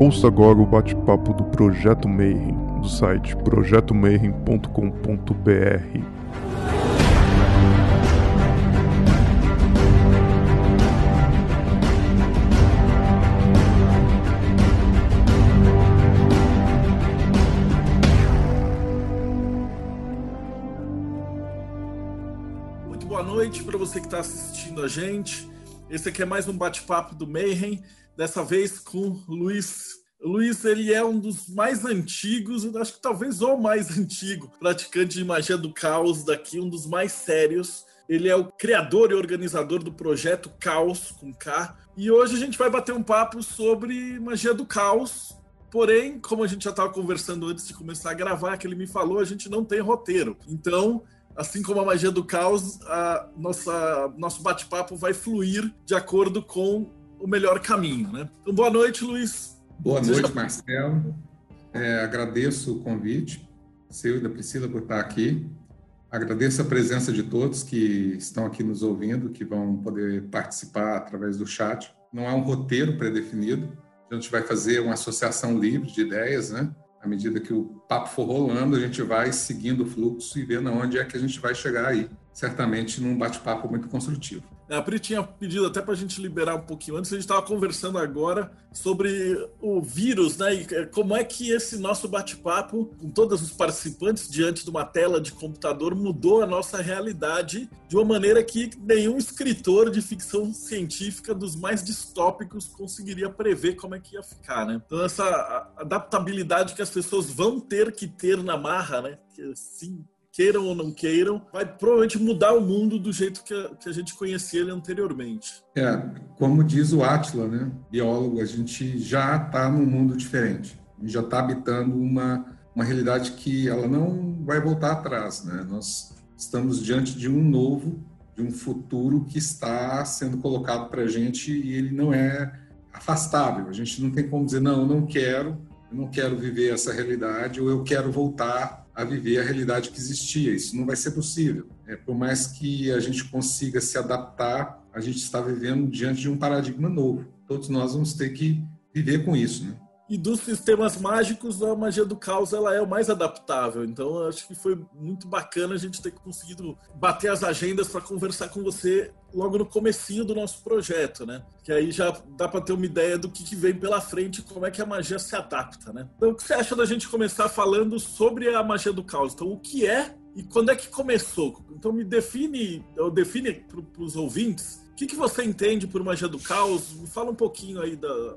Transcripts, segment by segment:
Ouça agora o bate-papo do Projeto Mayhem, do site projetomayhem.com.br. Muito boa noite para você que está assistindo a gente. Esse aqui é mais um bate-papo do Mayhem, dessa vez com Luiz. Luiz, ele é um dos mais antigos, acho que talvez o mais antigo praticante de magia do caos daqui, um dos mais sérios. Ele é o criador e organizador do projeto Caos, com K. E hoje a gente vai bater um papo sobre magia do caos. Porém, como a gente já estava conversando antes de começar a gravar, que ele me falou, a gente não tem roteiro. Então, assim como a magia do caos, a nossa, nosso bate-papo vai fluir de acordo com o melhor caminho, né? Então, boa noite, Luiz. Boa noite, Marcelo. É, agradeço o convite, seu e da Priscila, por estar aqui. Agradeço a presença de todos que estão aqui nos ouvindo, que vão poder participar através do chat. Não há um roteiro pré-definido, a gente vai fazer uma associação livre de ideias, né? À medida que o papo for rolando, a gente vai seguindo o fluxo e vendo aonde é que a gente vai chegar aí. Certamente num bate-papo muito construtivo. A Pri tinha pedido até para a gente liberar um pouquinho antes. A gente estava conversando agora sobre o vírus, né? E como é que esse nosso bate-papo, com todos os participantes diante de uma tela de computador, mudou a nossa realidade de uma maneira que nenhum escritor de ficção científica dos mais distópicos conseguiria prever como é que ia ficar, né? Então, essa adaptabilidade que as pessoas vão ter que ter na marra, né? Que assim queiram ou não queiram, vai provavelmente mudar o mundo do jeito que a, que a gente conhecia ele anteriormente. É, como diz o Atila, né, biólogo, a gente já está num mundo diferente. A gente já está habitando uma, uma realidade que ela não vai voltar atrás. Né? Nós estamos diante de um novo, de um futuro que está sendo colocado para a gente e ele não é afastável. A gente não tem como dizer, não, eu não quero, eu não quero viver essa realidade ou eu quero voltar a viver a realidade que existia. Isso não vai ser possível. É, por mais que a gente consiga se adaptar, a gente está vivendo diante de um paradigma novo. Todos nós vamos ter que viver com isso, né? E dos sistemas mágicos, a magia do caos ela é o mais adaptável. Então, acho que foi muito bacana a gente ter conseguido bater as agendas para conversar com você logo no comecinho do nosso projeto, né? Que aí já dá para ter uma ideia do que, que vem pela frente, como é que a magia se adapta, né? Então, o que você acha da gente começar falando sobre a magia do caos? Então, o que é e quando é que começou? Então, me define, ou define para os ouvintes, o que, que você entende por magia do caos? Me fala um pouquinho aí da,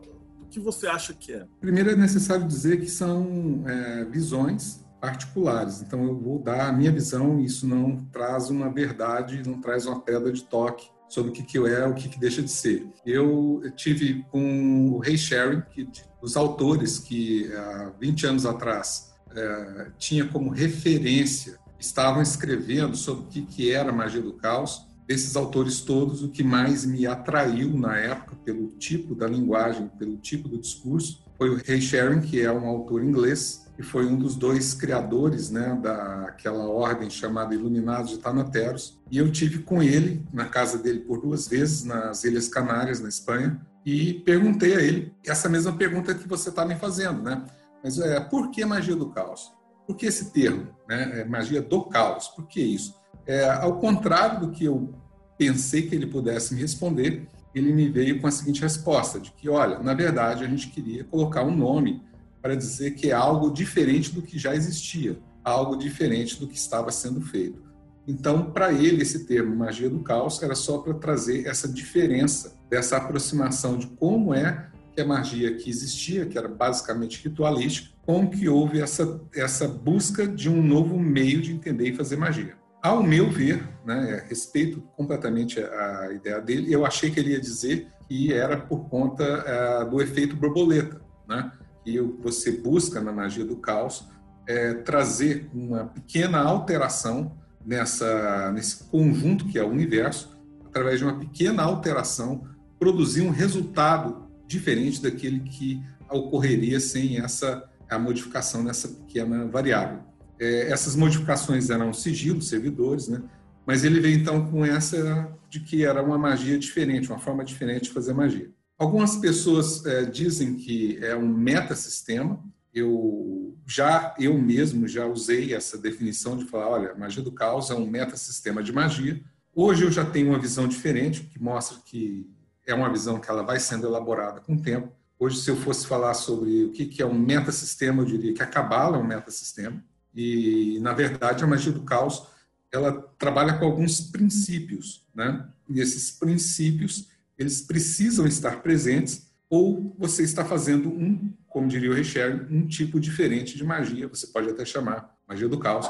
que você acha que é? Primeiro é necessário dizer que são é, visões particulares. Então eu vou dar a minha visão. Isso não traz uma verdade, não traz uma pedra de toque sobre o que, que é, o que, que deixa de ser. Eu tive com o Ray Sherry, que os autores que há 20 anos atrás é, tinha como referência estavam escrevendo sobre o que, que era magia do caos desses autores todos, o que mais me atraiu na época, pelo tipo da linguagem, pelo tipo do discurso, foi o Ray Sharon, que é um autor inglês e foi um dos dois criadores né, daquela ordem chamada Iluminados de Tanateros. E eu tive com ele, na casa dele por duas vezes, nas Ilhas Canárias, na Espanha, e perguntei a ele essa mesma pergunta que você está me fazendo, né? Mas é, por que magia do caos? Por que esse termo, né? É magia do caos? Por que isso? É, ao contrário do que eu pensei que ele pudesse me responder, ele me veio com a seguinte resposta: de que, olha, na verdade a gente queria colocar um nome para dizer que é algo diferente do que já existia, algo diferente do que estava sendo feito. Então, para ele, esse termo magia do caos era só para trazer essa diferença, dessa aproximação de como é que a magia que existia, que era basicamente ritualística, como que houve essa, essa busca de um novo meio de entender e fazer magia. Ao meu ver, né, respeito completamente a ideia dele, eu achei que ele ia dizer que era por conta uh, do efeito borboleta, né, que você busca na magia do caos é, trazer uma pequena alteração nessa, nesse conjunto que é o universo, através de uma pequena alteração, produzir um resultado diferente daquele que ocorreria sem essa a modificação nessa pequena variável. É, essas modificações eram sigilo, servidores, né? Mas ele veio então com essa de que era uma magia diferente, uma forma diferente de fazer magia. Algumas pessoas é, dizem que é um metasistema. Eu já eu mesmo já usei essa definição de falar, olha, magia do caos é um metasistema de magia. Hoje eu já tenho uma visão diferente, que mostra que é uma visão que ela vai sendo elaborada com o tempo. Hoje, se eu fosse falar sobre o que é um metasistema, eu diria que a Cabala é um metasistema. E, na verdade, a magia do caos ela trabalha com alguns princípios, né? E esses princípios eles precisam estar presentes ou você está fazendo um, como diria o Richard, um tipo diferente de magia, você pode até chamar magia do caos.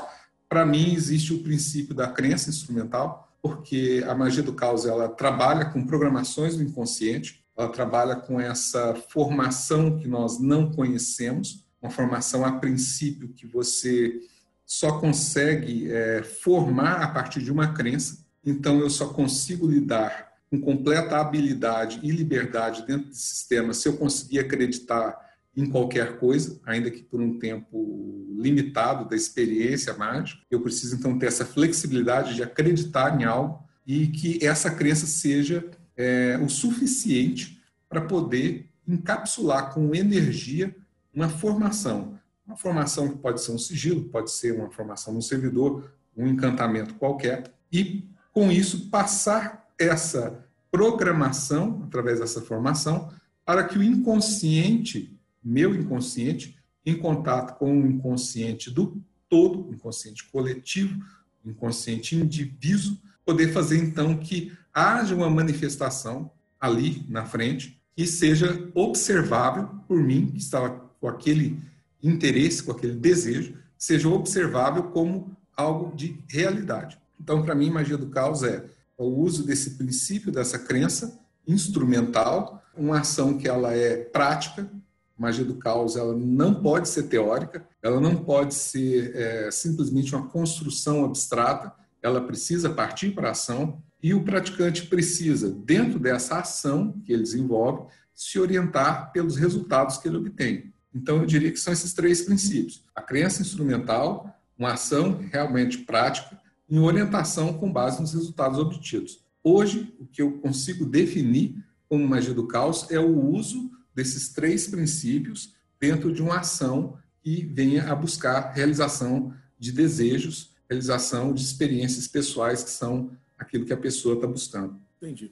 Para mim existe o princípio da crença instrumental, porque a magia do caos ela trabalha com programações do inconsciente, ela trabalha com essa formação que nós não conhecemos, uma formação a princípio que você só consegue é, formar a partir de uma crença. Então eu só consigo lidar com completa habilidade e liberdade dentro do sistema se eu conseguir acreditar em qualquer coisa, ainda que por um tempo limitado da experiência mágica. Eu preciso então ter essa flexibilidade de acreditar em algo e que essa crença seja é, o suficiente para poder encapsular com energia uma formação. Uma formação que pode ser um sigilo, pode ser uma formação no servidor, um encantamento qualquer, e com isso passar essa programação, através dessa formação, para que o inconsciente, meu inconsciente, em contato com o inconsciente do todo, inconsciente coletivo, inconsciente indivíduo, poder fazer então que haja uma manifestação ali na frente que seja observável por mim, que estava com aquele interesse, com aquele desejo, seja observável como algo de realidade. Então, para mim, magia do caos é o uso desse princípio, dessa crença instrumental, uma ação que ela é prática, magia do caos ela não pode ser teórica, ela não pode ser é, simplesmente uma construção abstrata, ela precisa partir para a ação e o praticante precisa, dentro dessa ação que ele desenvolve, se orientar pelos resultados que ele obtém. Então, eu diria que são esses três princípios: a crença instrumental, uma ação realmente prática em orientação com base nos resultados obtidos. Hoje, o que eu consigo definir como magia do caos é o uso desses três princípios dentro de uma ação que venha a buscar realização de desejos, realização de experiências pessoais que são aquilo que a pessoa está buscando. Entendi.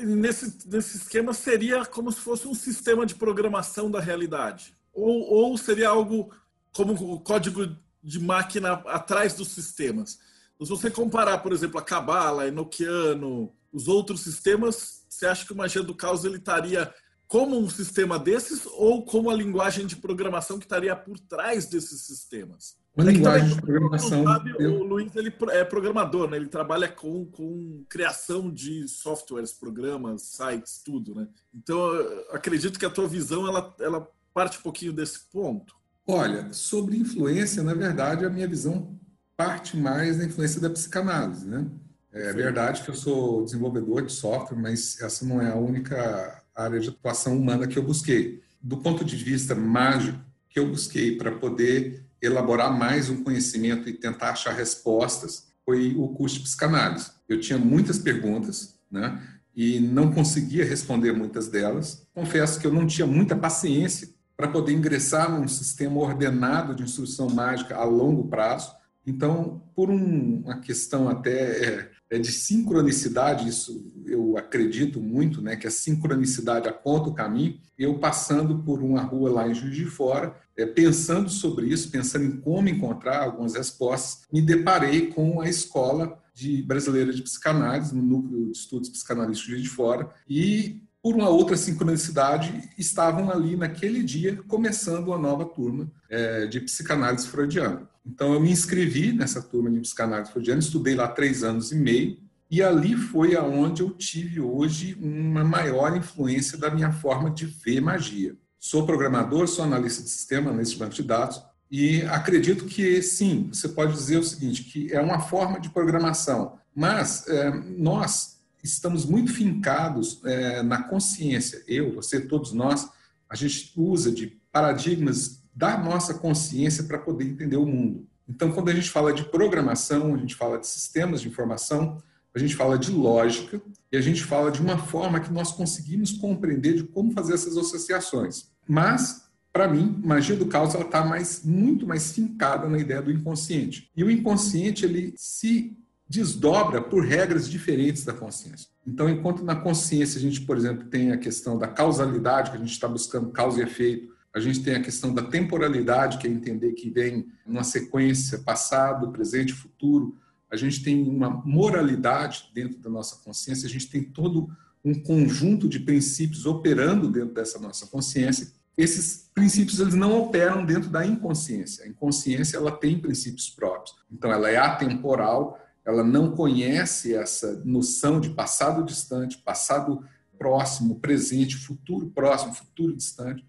Nesse, nesse esquema seria como se fosse um sistema de programação da realidade? Ou, ou seria algo como o código de máquina atrás dos sistemas? Se você comparar, por exemplo, a Cabala, Enochiano, os outros sistemas, você acha que o Magia do Caos ele estaria como um sistema desses ou como a linguagem de programação que estaria por trás desses sistemas? Uma é linguagem também, de programação. Sabe, eu... O Luiz ele é programador, né? Ele trabalha com, com criação de softwares, programas, sites, tudo, né? Então, acredito que a tua visão ela, ela parte um pouquinho desse ponto. Olha, sobre influência, na verdade, a minha visão parte mais da influência da psicanálise, né? É Sim. verdade que eu sou desenvolvedor de software, mas essa não é a única área de atuação humana que eu busquei. Do ponto de vista mágico, que eu busquei para poder elaborar mais um conhecimento e tentar achar respostas foi o curso de psicanálise. Eu tinha muitas perguntas, né? E não conseguia responder muitas delas. Confesso que eu não tinha muita paciência para poder ingressar num sistema ordenado de instrução mágica a longo prazo então, por um, uma questão até é, é, de sincronicidade, isso eu acredito muito, né, que a sincronicidade aponta o caminho. Eu passando por uma rua lá em Juiz de Fora, é, pensando sobre isso, pensando em como encontrar algumas respostas, me deparei com a escola de brasileira de psicanálise no núcleo de estudos psicanalísticos de Juiz de Fora e por uma outra sincronicidade, estavam ali naquele dia começando uma nova turma é, de psicanálise freudiana. Então, eu me inscrevi nessa turma de psicanálise freudiana, estudei lá três anos e meio, e ali foi aonde eu tive hoje uma maior influência da minha forma de ver magia. Sou programador, sou analista de sistema, analista de banco de dados, e acredito que sim, você pode dizer o seguinte, que é uma forma de programação, mas é, nós estamos muito fincados é, na consciência. Eu, você, todos nós, a gente usa de paradigmas da nossa consciência para poder entender o mundo. Então, quando a gente fala de programação, a gente fala de sistemas de informação, a gente fala de lógica e a gente fala de uma forma que nós conseguimos compreender de como fazer essas associações. Mas para mim, magia do caos ela está mais, muito mais fincada na ideia do inconsciente. E o inconsciente ele se desdobra por regras diferentes da consciência. Então, enquanto na consciência a gente, por exemplo, tem a questão da causalidade, que a gente está buscando causa e efeito, a gente tem a questão da temporalidade, que é entender que vem uma sequência passado, presente, futuro. A gente tem uma moralidade dentro da nossa consciência, a gente tem todo um conjunto de princípios operando dentro dessa nossa consciência esses princípios eles não operam dentro da inconsciência. A inconsciência ela tem princípios próprios. Então ela é atemporal, ela não conhece essa noção de passado distante, passado próximo, presente, futuro próximo, futuro distante.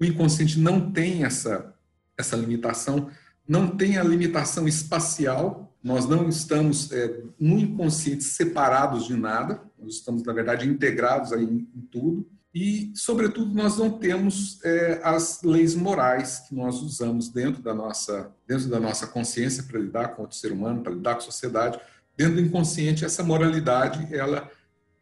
O inconsciente não tem essa essa limitação, não tem a limitação espacial. Nós não estamos é, no inconsciente separados de nada. Nós estamos na verdade integrados em, em tudo. E, sobretudo, nós não temos é, as leis morais que nós usamos dentro da nossa, dentro da nossa consciência para lidar com o ser humano, para lidar com a sociedade. Dentro do inconsciente, essa moralidade ela,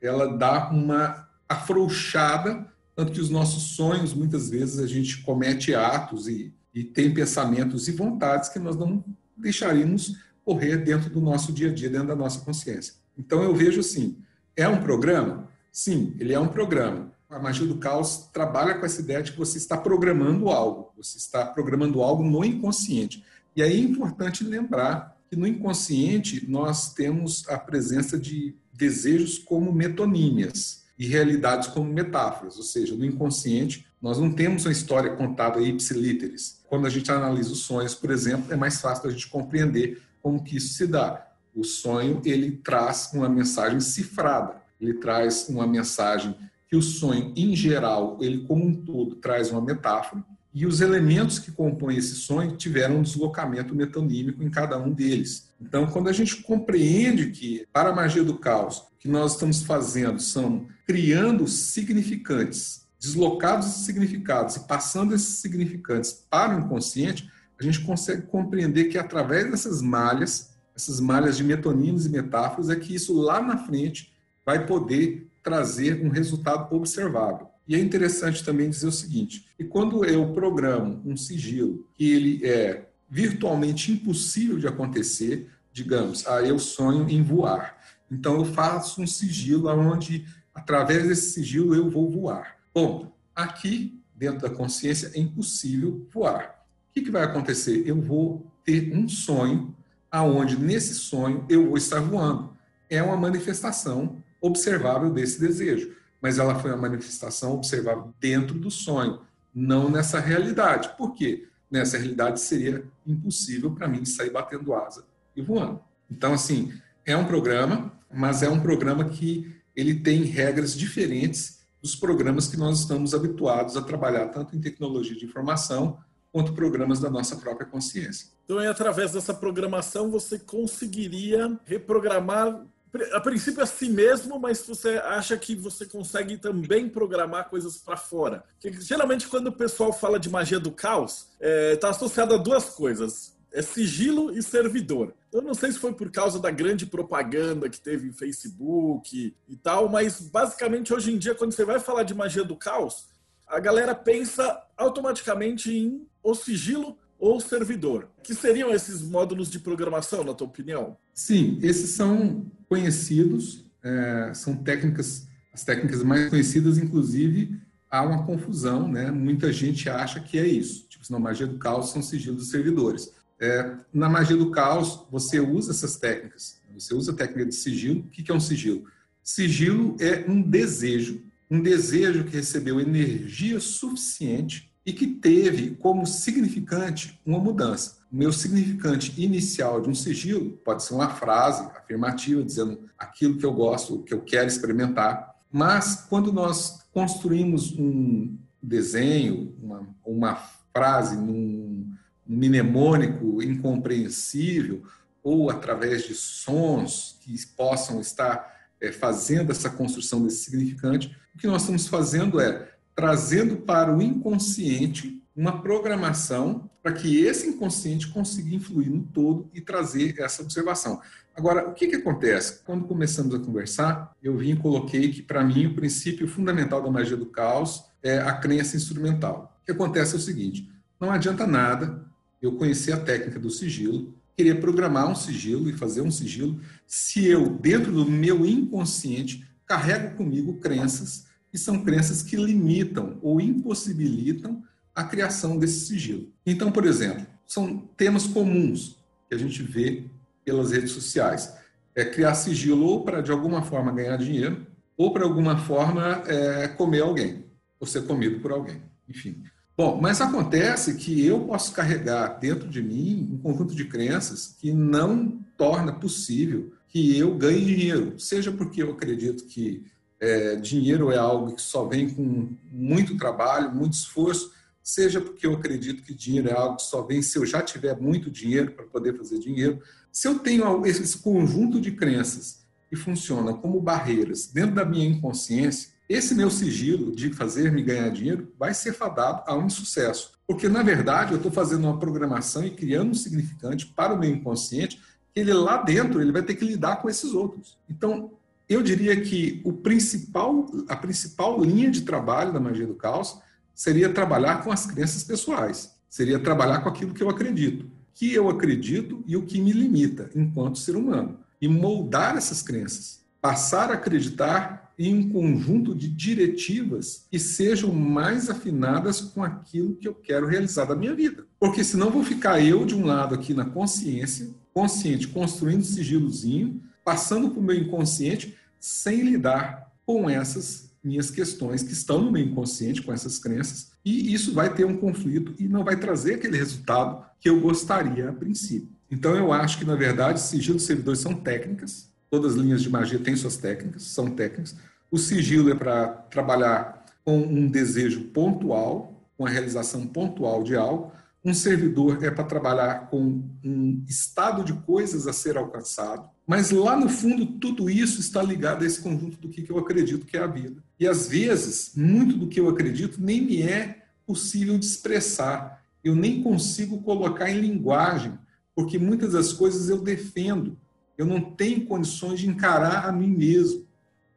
ela dá uma afrouxada, tanto que os nossos sonhos, muitas vezes, a gente comete atos e, e tem pensamentos e vontades que nós não deixaríamos correr dentro do nosso dia a dia, dentro da nossa consciência. Então, eu vejo assim: é um programa? Sim, ele é um programa a magia do caos trabalha com essa ideia de que você está programando algo, você está programando algo no inconsciente. E aí é importante lembrar que no inconsciente nós temos a presença de desejos como metonímias e realidades como metáforas, ou seja, no inconsciente nós não temos uma história contada ipsilíteres. Quando a gente analisa os sonhos, por exemplo, é mais fácil a gente compreender como que isso se dá. O sonho ele traz uma mensagem cifrada, ele traz uma mensagem que o sonho, em geral, ele como um todo traz uma metáfora, e os elementos que compõem esse sonho tiveram um deslocamento metonímico em cada um deles. Então, quando a gente compreende que, para a magia do caos, o que nós estamos fazendo são criando significantes, deslocados significados e passando esses significantes para o inconsciente, a gente consegue compreender que, através dessas malhas, essas malhas de metonímios e metáforas, é que isso lá na frente vai poder trazer um resultado observável. E é interessante também dizer o seguinte: que quando eu programo um sigilo que ele é virtualmente impossível de acontecer, digamos, ah, eu sonho em voar. Então eu faço um sigilo onde, através desse sigilo, eu vou voar. Bom, aqui, dentro da consciência, é impossível voar. O que, que vai acontecer? Eu vou ter um sonho aonde nesse sonho eu vou estar voando. É uma manifestação observável desse desejo, mas ela foi uma manifestação observável dentro do sonho, não nessa realidade. Por quê? Nessa realidade seria impossível para mim sair batendo asa e voando. Então, assim, é um programa, mas é um programa que ele tem regras diferentes dos programas que nós estamos habituados a trabalhar, tanto em tecnologia de informação quanto programas da nossa própria consciência. Então, através dessa programação, você conseguiria reprogramar a princípio é assim mesmo, mas você acha que você consegue também programar coisas para fora. Porque, geralmente, quando o pessoal fala de magia do caos, está é, tá associado a duas coisas: é sigilo e servidor. Eu não sei se foi por causa da grande propaganda que teve em Facebook e tal, mas basicamente hoje em dia, quando você vai falar de magia do caos, a galera pensa automaticamente em o sigilo ou servidor. Que seriam esses módulos de programação, na tua opinião? Sim, esses são conhecidos, é, são técnicas, as técnicas mais conhecidas, inclusive há uma confusão, né? Muita gente acha que é isso. Tipo, na magia do caos são sigilos dos servidores. É, na magia do caos, você usa essas técnicas. Você usa a técnica de sigilo. O que é um sigilo? Sigilo é um desejo, um desejo que recebeu energia suficiente e que teve como significante uma mudança. O meu significante inicial de um sigilo pode ser uma frase afirmativa dizendo aquilo que eu gosto, que eu quero experimentar, mas quando nós construímos um desenho, uma, uma frase num mnemônico incompreensível ou através de sons que possam estar é, fazendo essa construção desse significante, o que nós estamos fazendo é trazendo para o inconsciente uma programação para que esse inconsciente consiga influir no todo e trazer essa observação. Agora, o que, que acontece? Quando começamos a conversar, eu vim e coloquei que, para mim, o princípio fundamental da magia do caos é a crença instrumental. O que acontece é o seguinte: não adianta nada eu conhecer a técnica do sigilo, querer programar um sigilo e fazer um sigilo, se eu, dentro do meu inconsciente, carrego comigo crenças que são crenças que limitam ou impossibilitam a criação desse sigilo. Então, por exemplo, são temas comuns que a gente vê pelas redes sociais. É criar sigilo ou para, de alguma forma, ganhar dinheiro, ou para, alguma forma, é, comer alguém, ou ser comido por alguém. Enfim. Bom, mas acontece que eu posso carregar dentro de mim um conjunto de crenças que não torna possível que eu ganhe dinheiro, seja porque eu acredito que é, dinheiro é algo que só vem com muito trabalho, muito esforço, seja porque eu acredito que dinheiro é algo que só vem se eu já tiver muito dinheiro para poder fazer dinheiro. Se eu tenho esse conjunto de crenças que funcionam como barreiras dentro da minha inconsciência, esse meu sigilo de fazer me ganhar dinheiro vai ser fadado a um insucesso. Porque, na verdade, eu estou fazendo uma programação e criando um significante para o meu inconsciente que ele lá dentro ele vai ter que lidar com esses outros. Então, eu diria que o principal, a principal linha de trabalho da magia do caos seria trabalhar com as crenças pessoais, seria trabalhar com aquilo que eu acredito, que eu acredito e o que me limita enquanto ser humano, e moldar essas crenças, passar a acreditar em um conjunto de diretivas que sejam mais afinadas com aquilo que eu quero realizar da minha vida. Porque senão vou ficar eu de um lado aqui na consciência, consciente, construindo sigilozinho, passando para o meu inconsciente sem lidar com essas minhas questões que estão no meu inconsciente, com essas crenças, e isso vai ter um conflito e não vai trazer aquele resultado que eu gostaria a princípio. Então eu acho que, na verdade, sigilo e servidores são técnicas, todas as linhas de magia têm suas técnicas, são técnicas. O sigilo é para trabalhar com um desejo pontual, com a realização pontual de algo. Um servidor é para trabalhar com um estado de coisas a ser alcançado. Mas lá no fundo, tudo isso está ligado a esse conjunto do que eu acredito que é a vida. E às vezes, muito do que eu acredito nem me é possível de expressar. Eu nem consigo colocar em linguagem, porque muitas das coisas eu defendo. Eu não tenho condições de encarar a mim mesmo,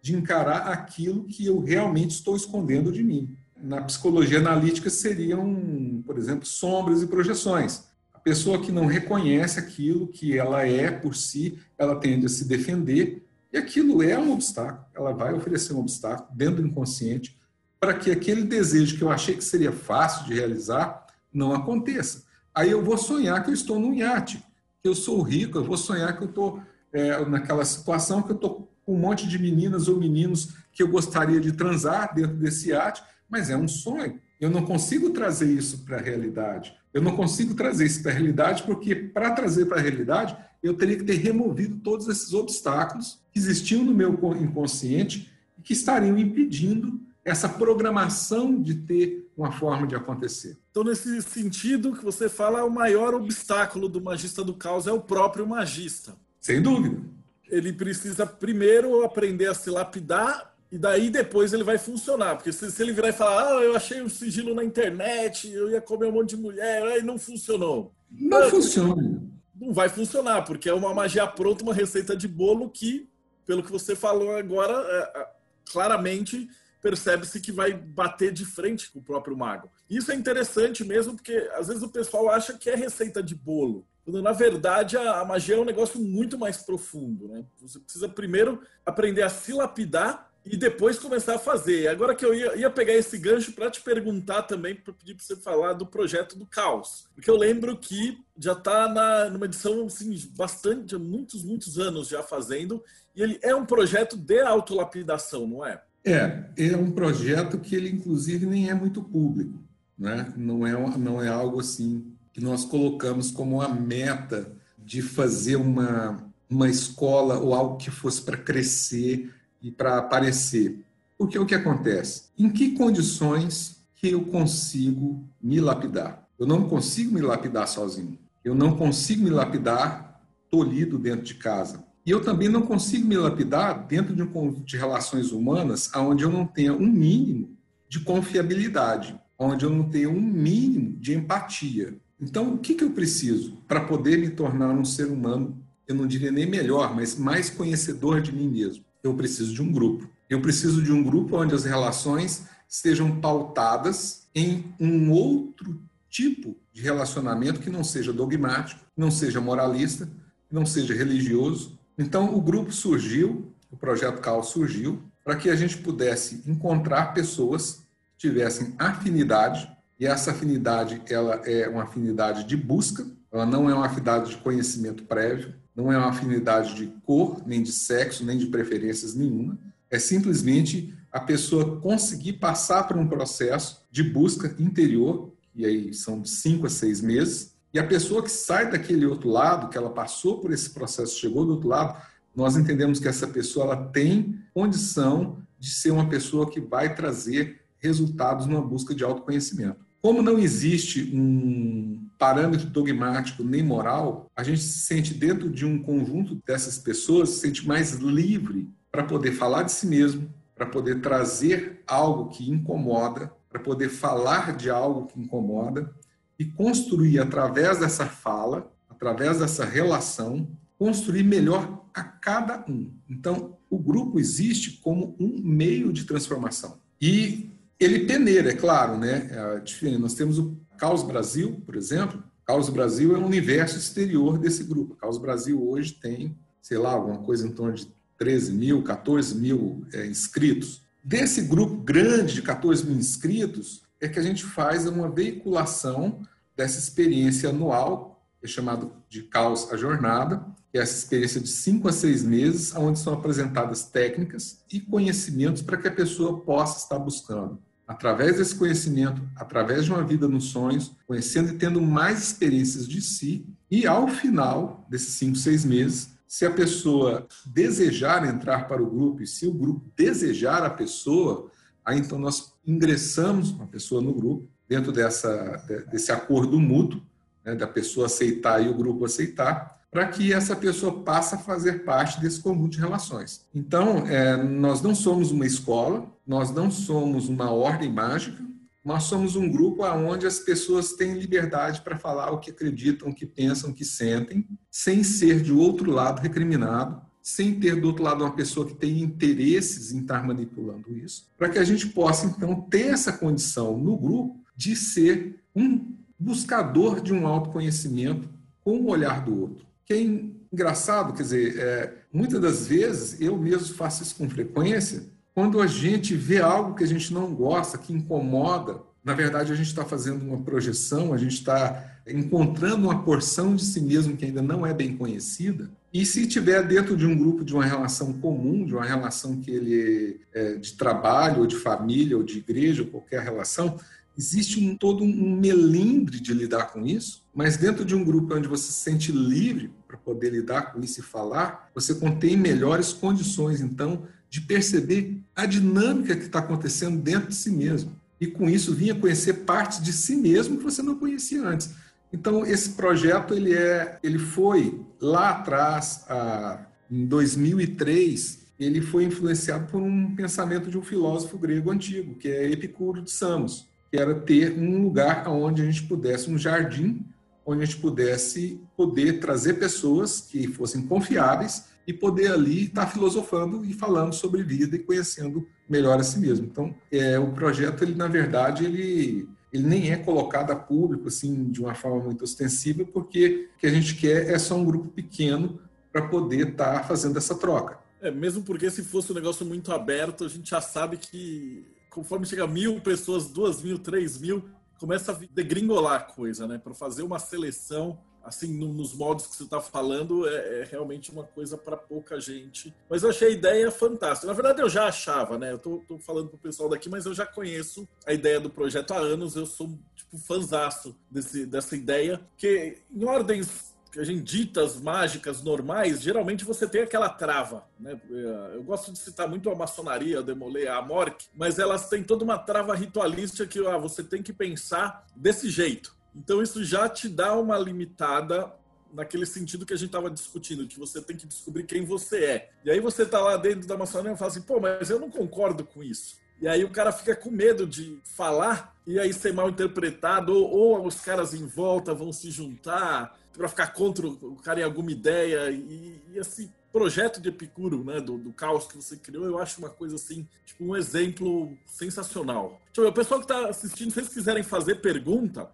de encarar aquilo que eu realmente estou escondendo de mim. Na psicologia analítica seriam, por exemplo, sombras e projeções pessoa que não reconhece aquilo que ela é por si, ela tende a se defender, e aquilo é um obstáculo. Ela vai oferecer um obstáculo dentro do inconsciente para que aquele desejo que eu achei que seria fácil de realizar não aconteça. Aí eu vou sonhar que eu estou num iate, que eu sou rico, eu vou sonhar que eu estou é, naquela situação que eu estou com um monte de meninas ou meninos que eu gostaria de transar dentro desse iate, mas é um sonho. Eu não consigo trazer isso para a realidade. Eu não consigo trazer isso para a realidade, porque para trazer para a realidade, eu teria que ter removido todos esses obstáculos que existiam no meu inconsciente e que estariam impedindo essa programação de ter uma forma de acontecer. Então, nesse sentido que você fala, o maior obstáculo do magista do caos é o próprio magista. Sem dúvida. Ele precisa primeiro aprender a se lapidar e daí depois ele vai funcionar. Porque se, se, ele virar e falar, ah, eu achei um sigilo na internet, eu ia comer um monte de mulher, aí não funcionou. Não, não funciona. Não vai funcionar, porque é uma magia pronta, uma receita de bolo que, pelo que você falou agora, é, é, claramente percebe-se que vai bater de frente com o próprio mago. Isso é interessante mesmo, porque às vezes o pessoal acha que é receita de bolo. Quando, na verdade, a, a magia é um negócio muito mais profundo. Né? Você precisa primeiro aprender a se lapidar e depois começar a fazer. Agora que eu ia, ia pegar esse gancho para te perguntar também, para pedir para você falar do projeto do Caos. Porque eu lembro que já está numa edição assim, bastante, muitos, muitos anos já fazendo, e ele é um projeto de autolapidação, não é? É, é um projeto que ele, inclusive, nem é muito público. Né? Não, é, não é algo assim que nós colocamos como uma meta de fazer uma, uma escola ou algo que fosse para crescer e para aparecer. Porque o que acontece? Em que condições que eu consigo me lapidar? Eu não consigo me lapidar sozinho. Eu não consigo me lapidar tolhido dentro de casa. E eu também não consigo me lapidar dentro de um conjunto de relações humanas onde eu não tenha um mínimo de confiabilidade, onde eu não tenho um mínimo de empatia. Então, o que, que eu preciso para poder me tornar um ser humano, eu não diria nem melhor, mas mais conhecedor de mim mesmo? Eu preciso de um grupo. Eu preciso de um grupo onde as relações sejam pautadas em um outro tipo de relacionamento que não seja dogmático, não seja moralista, não seja religioso. Então, o grupo surgiu, o projeto CAL surgiu, para que a gente pudesse encontrar pessoas que tivessem afinidade e essa afinidade, ela é uma afinidade de busca, ela não é uma afinidade de conhecimento prévio, não é uma afinidade de cor, nem de sexo, nem de preferências nenhuma. É simplesmente a pessoa conseguir passar por um processo de busca interior, e aí são de cinco a seis meses, e a pessoa que sai daquele outro lado, que ela passou por esse processo, chegou do outro lado, nós entendemos que essa pessoa ela tem condição de ser uma pessoa que vai trazer resultados numa busca de autoconhecimento. Como não existe um parâmetro dogmático nem moral, a gente se sente dentro de um conjunto dessas pessoas, se sente mais livre para poder falar de si mesmo, para poder trazer algo que incomoda, para poder falar de algo que incomoda e construir através dessa fala, através dessa relação, construir melhor a cada um. Então, o grupo existe como um meio de transformação. E ele peneira, é claro, né? É Nós temos o Caos Brasil, por exemplo. Caos Brasil é um universo exterior desse grupo. Caos Brasil hoje tem, sei lá, alguma coisa em torno de 13 mil, 14 mil é, inscritos. Desse grupo grande de 14 mil inscritos, é que a gente faz uma veiculação dessa experiência anual, é chamado de Caos a Jornada, que é essa experiência de cinco a seis meses, onde são apresentadas técnicas e conhecimentos para que a pessoa possa estar buscando através desse conhecimento, através de uma vida nos sonhos, conhecendo e tendo mais experiências de si, e ao final desses cinco, seis meses, se a pessoa desejar entrar para o grupo e se o grupo desejar a pessoa, aí então nós ingressamos uma pessoa no grupo, dentro dessa, desse acordo mútuo, né, da pessoa aceitar e o grupo aceitar, para que essa pessoa passe a fazer parte desse conjunto de relações. Então, é, nós não somos uma escola, nós não somos uma ordem mágica, nós somos um grupo onde as pessoas têm liberdade para falar o que acreditam, o que pensam, o que sentem, sem ser de outro lado recriminado, sem ter do outro lado uma pessoa que tem interesses em estar manipulando isso, para que a gente possa então ter essa condição no grupo de ser um buscador de um autoconhecimento com o olhar do outro. Que é engraçado, quer dizer, é, muitas das vezes eu mesmo faço isso com frequência, quando a gente vê algo que a gente não gosta, que incomoda, na verdade a gente está fazendo uma projeção, a gente está encontrando uma porção de si mesmo que ainda não é bem conhecida. E se tiver dentro de um grupo de uma relação comum, de uma relação que ele é de trabalho, ou de família, ou de igreja, ou qualquer relação, existe um, todo um melindre de lidar com isso, mas dentro de um grupo onde você se sente livre para poder lidar com isso e falar, você contém melhores condições, então, de perceber a dinâmica que está acontecendo dentro de si mesmo. E com isso vinha conhecer partes de si mesmo que você não conhecia antes. Então, esse projeto, ele, é, ele foi lá atrás, a, em 2003, ele foi influenciado por um pensamento de um filósofo grego antigo, que é Epicuro de Samos que era ter um lugar onde a gente pudesse, um jardim, onde a gente pudesse poder trazer pessoas que fossem confiáveis e poder ali estar filosofando e falando sobre vida e conhecendo melhor a si mesmo. Então, é, o projeto, ele na verdade, ele, ele nem é colocado a público assim de uma forma muito ostensiva, porque o que a gente quer é só um grupo pequeno para poder estar fazendo essa troca. É, mesmo porque se fosse um negócio muito aberto, a gente já sabe que conforme chega mil pessoas, duas mil, três mil, começa a degringolar a coisa, né? Para fazer uma seleção assim, nos modos que você está falando, é, é, realmente uma coisa para pouca gente. Mas eu achei a ideia fantástica. Na verdade, eu já achava, né? Eu tô, tô falando pro pessoal daqui, mas eu já conheço a ideia do projeto há anos. Eu sou, tipo, fanzaço desse, dessa ideia. Que em ordens que a gente ditas mágicas normais, geralmente você tem aquela trava. Né? É, eu gosto de citar muito a maçonaria, a Demolay, a Amorc, mas elas têm toda uma trava ritualística que ah, você tem que pensar desse jeito. Então isso já te dá uma limitada naquele sentido que a gente estava discutindo, que você tem que descobrir quem você é. E aí você está lá dentro da maçonaria e fala assim, pô, mas eu não concordo com isso. e aí o cara fica com medo de falar e aí ser mal interpretado, ou, ou os caras em volta vão se juntar para ficar contra o cara em alguma ideia, e, e esse projeto de Epicuro, né, do, do, caos que você criou, eu acho uma coisa assim, tipo um exemplo sensacional. Deixa eu ver, o pessoal que está assistindo, se vocês quiserem fazer pergunta,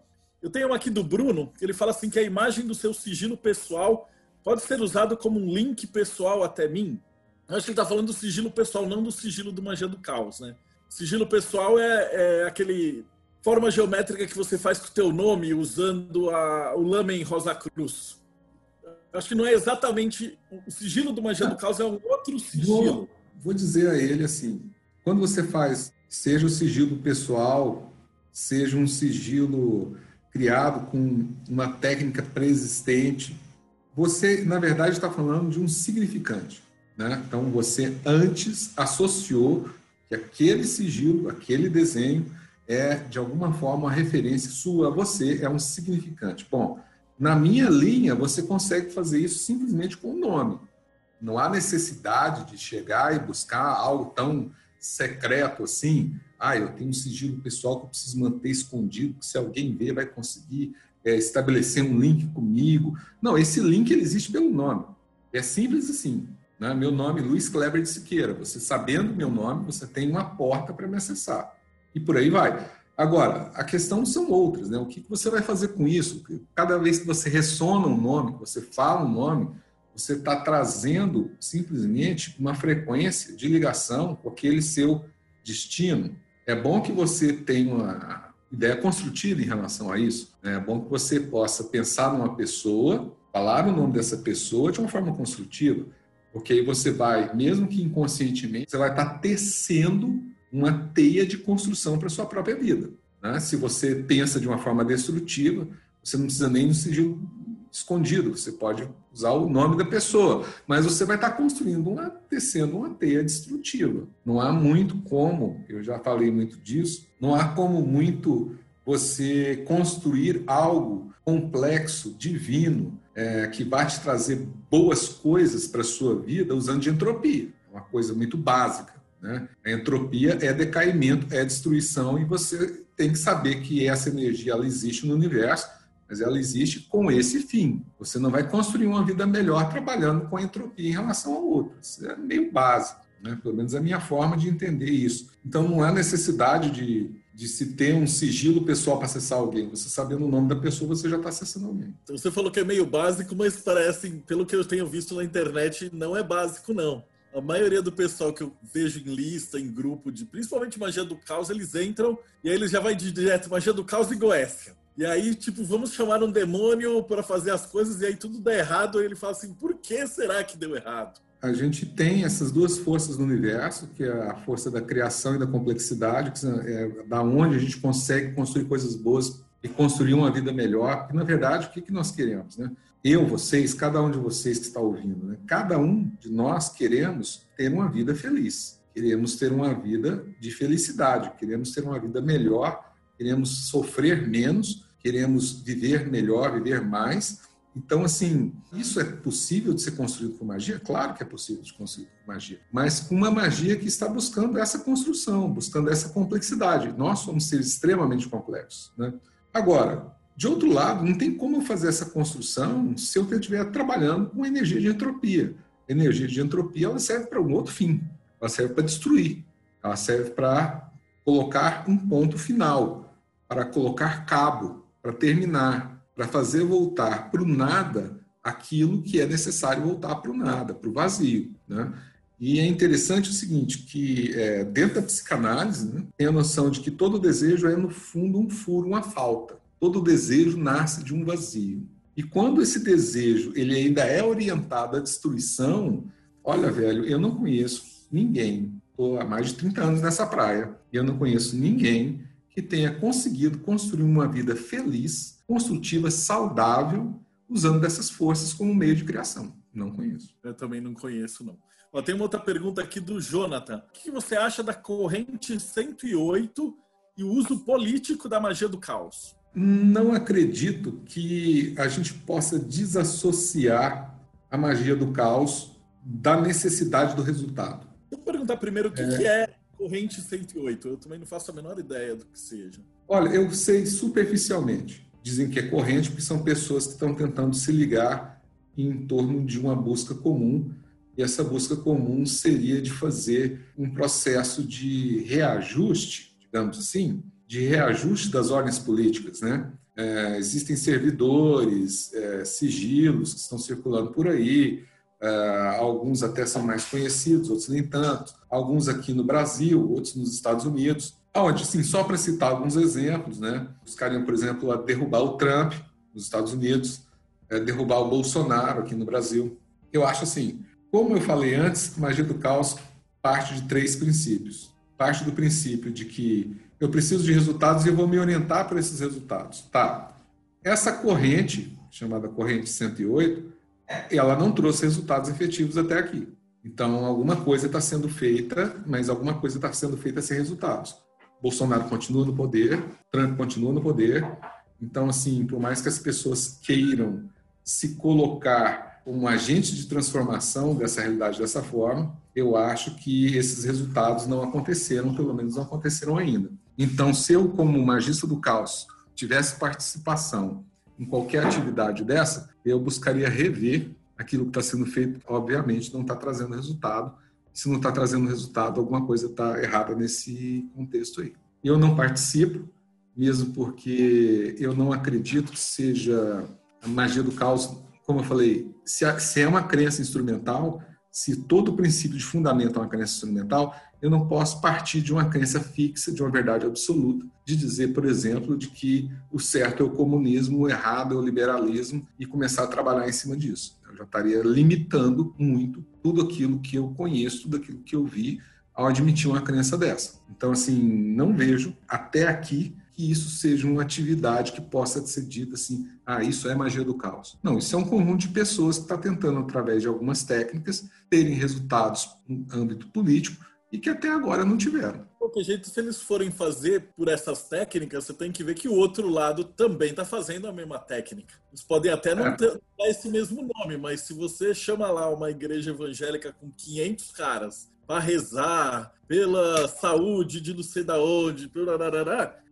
eu tenho aqui do Bruno, que ele fala assim que a imagem do seu sigilo pessoal pode ser usado como um link pessoal até mim. Eu acho que ele está falando do sigilo pessoal, não do sigilo do Magia do Caos, né? Sigilo pessoal é, é aquele forma geométrica que você faz com o teu nome usando a, o Lamen Rosa Cruz. Acho que não é exatamente o sigilo do Magia do Caos, é um outro sigilo. Vou, vou dizer a ele assim: quando você faz, seja o sigilo pessoal, seja um sigilo criado com uma técnica preexistente, você, na verdade, está falando de um significante. Né? Então, você antes associou que aquele sigilo, aquele desenho, é de alguma forma uma referência sua a você, é um significante. Bom, na minha linha, você consegue fazer isso simplesmente com o nome. Não há necessidade de chegar e buscar algo tão secreto assim. Ah, eu tenho um sigilo pessoal que eu preciso manter escondido, que se alguém ver vai conseguir é, estabelecer um link comigo. Não, esse link ele existe pelo nome. É simples assim. Né? Meu nome é Luiz Kleber de Siqueira. Você sabendo meu nome, você tem uma porta para me acessar. E por aí vai. Agora, a questão são outras, né? O que você vai fazer com isso? Cada vez que você ressona um nome, que você fala um nome, você está trazendo simplesmente uma frequência de ligação com aquele seu destino. É bom que você tenha uma ideia construtiva em relação a isso. Né? É bom que você possa pensar numa pessoa, falar o nome dessa pessoa de uma forma construtiva. Porque aí você vai, mesmo que inconscientemente, você vai estar tecendo uma teia de construção para sua própria vida. Né? Se você pensa de uma forma destrutiva, você não precisa nem no sigilo escondido, você pode usar o nome da pessoa, mas você vai estar construindo uma, tecendo uma teia destrutiva. Não há muito como, eu já falei muito disso, não há como muito você construir algo complexo, divino, é, que vai te trazer boas coisas para a sua vida usando de entropia. É uma coisa muito básica. Né? A entropia é decaimento, é destruição, e você tem que saber que essa energia ela existe no universo, mas ela existe com esse fim. Você não vai construir uma vida melhor trabalhando com entropia em relação a outras. É meio básico, né? pelo menos é a minha forma de entender isso. Então não há necessidade de de se ter um sigilo pessoal para acessar alguém. Você sabendo o nome da pessoa, você já está acessando alguém. Então você falou que é meio básico, mas parece, pelo que eu tenho visto na internet, não é básico, não. A maioria do pessoal que eu vejo em lista, em grupo, de principalmente magia do caos, eles entram e aí eles já vai direto magia do caos e Goécia. E aí, tipo, vamos chamar um demônio para fazer as coisas e aí tudo dá errado. E ele fala assim: por que será que deu errado? a gente tem essas duas forças no universo, que é a força da criação e da complexidade, que é da onde a gente consegue construir coisas boas e construir uma vida melhor. Porque, na verdade, o que, que nós queremos? Né? Eu, vocês, cada um de vocês que está ouvindo, né? cada um de nós queremos ter uma vida feliz. Queremos ter uma vida de felicidade, queremos ter uma vida melhor, queremos sofrer menos, queremos viver melhor, viver mais então, assim, isso é possível de ser construído com magia? Claro que é possível de construir com magia, mas com uma magia que está buscando essa construção, buscando essa complexidade. Nós somos seres extremamente complexos. Né? Agora, de outro lado, não tem como eu fazer essa construção se eu estiver trabalhando com energia de entropia. Energia de entropia ela serve para um outro fim, ela serve para destruir, ela serve para colocar um ponto final, para colocar cabo, para terminar, para fazer voltar para o nada aquilo que é necessário voltar para o nada, para o vazio. Né? E é interessante o seguinte, que é, dentro da psicanálise né, tem a noção de que todo desejo é, no fundo, um furo, uma falta. Todo desejo nasce de um vazio. E quando esse desejo ele ainda é orientado à destruição, olha, velho, eu não conheço ninguém, estou há mais de 30 anos nessa praia, e eu não conheço ninguém que tenha conseguido construir uma vida feliz construtiva, saudável, usando dessas forças como meio de criação. Não conheço. Eu também não conheço, não. Ó, tem uma outra pergunta aqui do Jonathan. O que você acha da corrente 108 e o uso político da magia do caos? Não acredito que a gente possa desassociar a magia do caos da necessidade do resultado. Vou perguntar primeiro o que é, que é corrente 108? Eu também não faço a menor ideia do que seja. Olha, eu sei superficialmente. Dizem que é corrente porque são pessoas que estão tentando se ligar em torno de uma busca comum. E essa busca comum seria de fazer um processo de reajuste, digamos assim, de reajuste das ordens políticas, né? É, existem servidores, é, sigilos que estão circulando por aí, é, alguns até são mais conhecidos, outros nem tanto, alguns aqui no Brasil, outros nos Estados Unidos, onde, sim, só para citar alguns exemplos, né, buscariam, por exemplo, a derrubar o Trump nos Estados Unidos, é, derrubar o Bolsonaro aqui no Brasil. Eu acho assim, como eu falei antes, magia do caos parte de três princípios. Parte do princípio de que eu preciso de resultados e eu vou me orientar para esses resultados. Tá. Essa corrente, chamada corrente 108, ela não trouxe resultados efetivos até aqui. Então, alguma coisa está sendo feita, mas alguma coisa está sendo feita sem resultados. Bolsonaro continua no poder, Trump continua no poder. Então, assim, por mais que as pessoas queiram se colocar como agente de transformação dessa realidade dessa forma, eu acho que esses resultados não aconteceram, pelo menos não aconteceram ainda. Então, se eu, como magista do caos, tivesse participação em qualquer atividade dessa, eu buscaria rever aquilo que está sendo feito. Obviamente, não está trazendo resultado. Se não está trazendo resultado, alguma coisa está errada nesse contexto aí. Eu não participo, mesmo porque eu não acredito que seja a magia do caos. Como eu falei, se é uma crença instrumental, se todo o princípio de fundamento é uma crença instrumental, eu não posso partir de uma crença fixa, de uma verdade absoluta, de dizer, por exemplo, de que o certo é o comunismo, o errado é o liberalismo e começar a trabalhar em cima disso. Eu já estaria limitando muito tudo aquilo que eu conheço, tudo aquilo que eu vi ao admitir uma crença dessa. Então, assim, não vejo até aqui que isso seja uma atividade que possa ser dita assim, ah, isso é magia do caos. Não, isso é um conjunto de pessoas que está tentando, através de algumas técnicas, terem resultados no âmbito político e que até agora não tiveram. De qualquer jeito, se eles forem fazer por essas técnicas, você tem que ver que o outro lado também está fazendo a mesma técnica. Eles podem até não é. ter esse mesmo nome, mas se você chama lá uma igreja evangélica com 500 caras para rezar pela saúde de não sei da onde,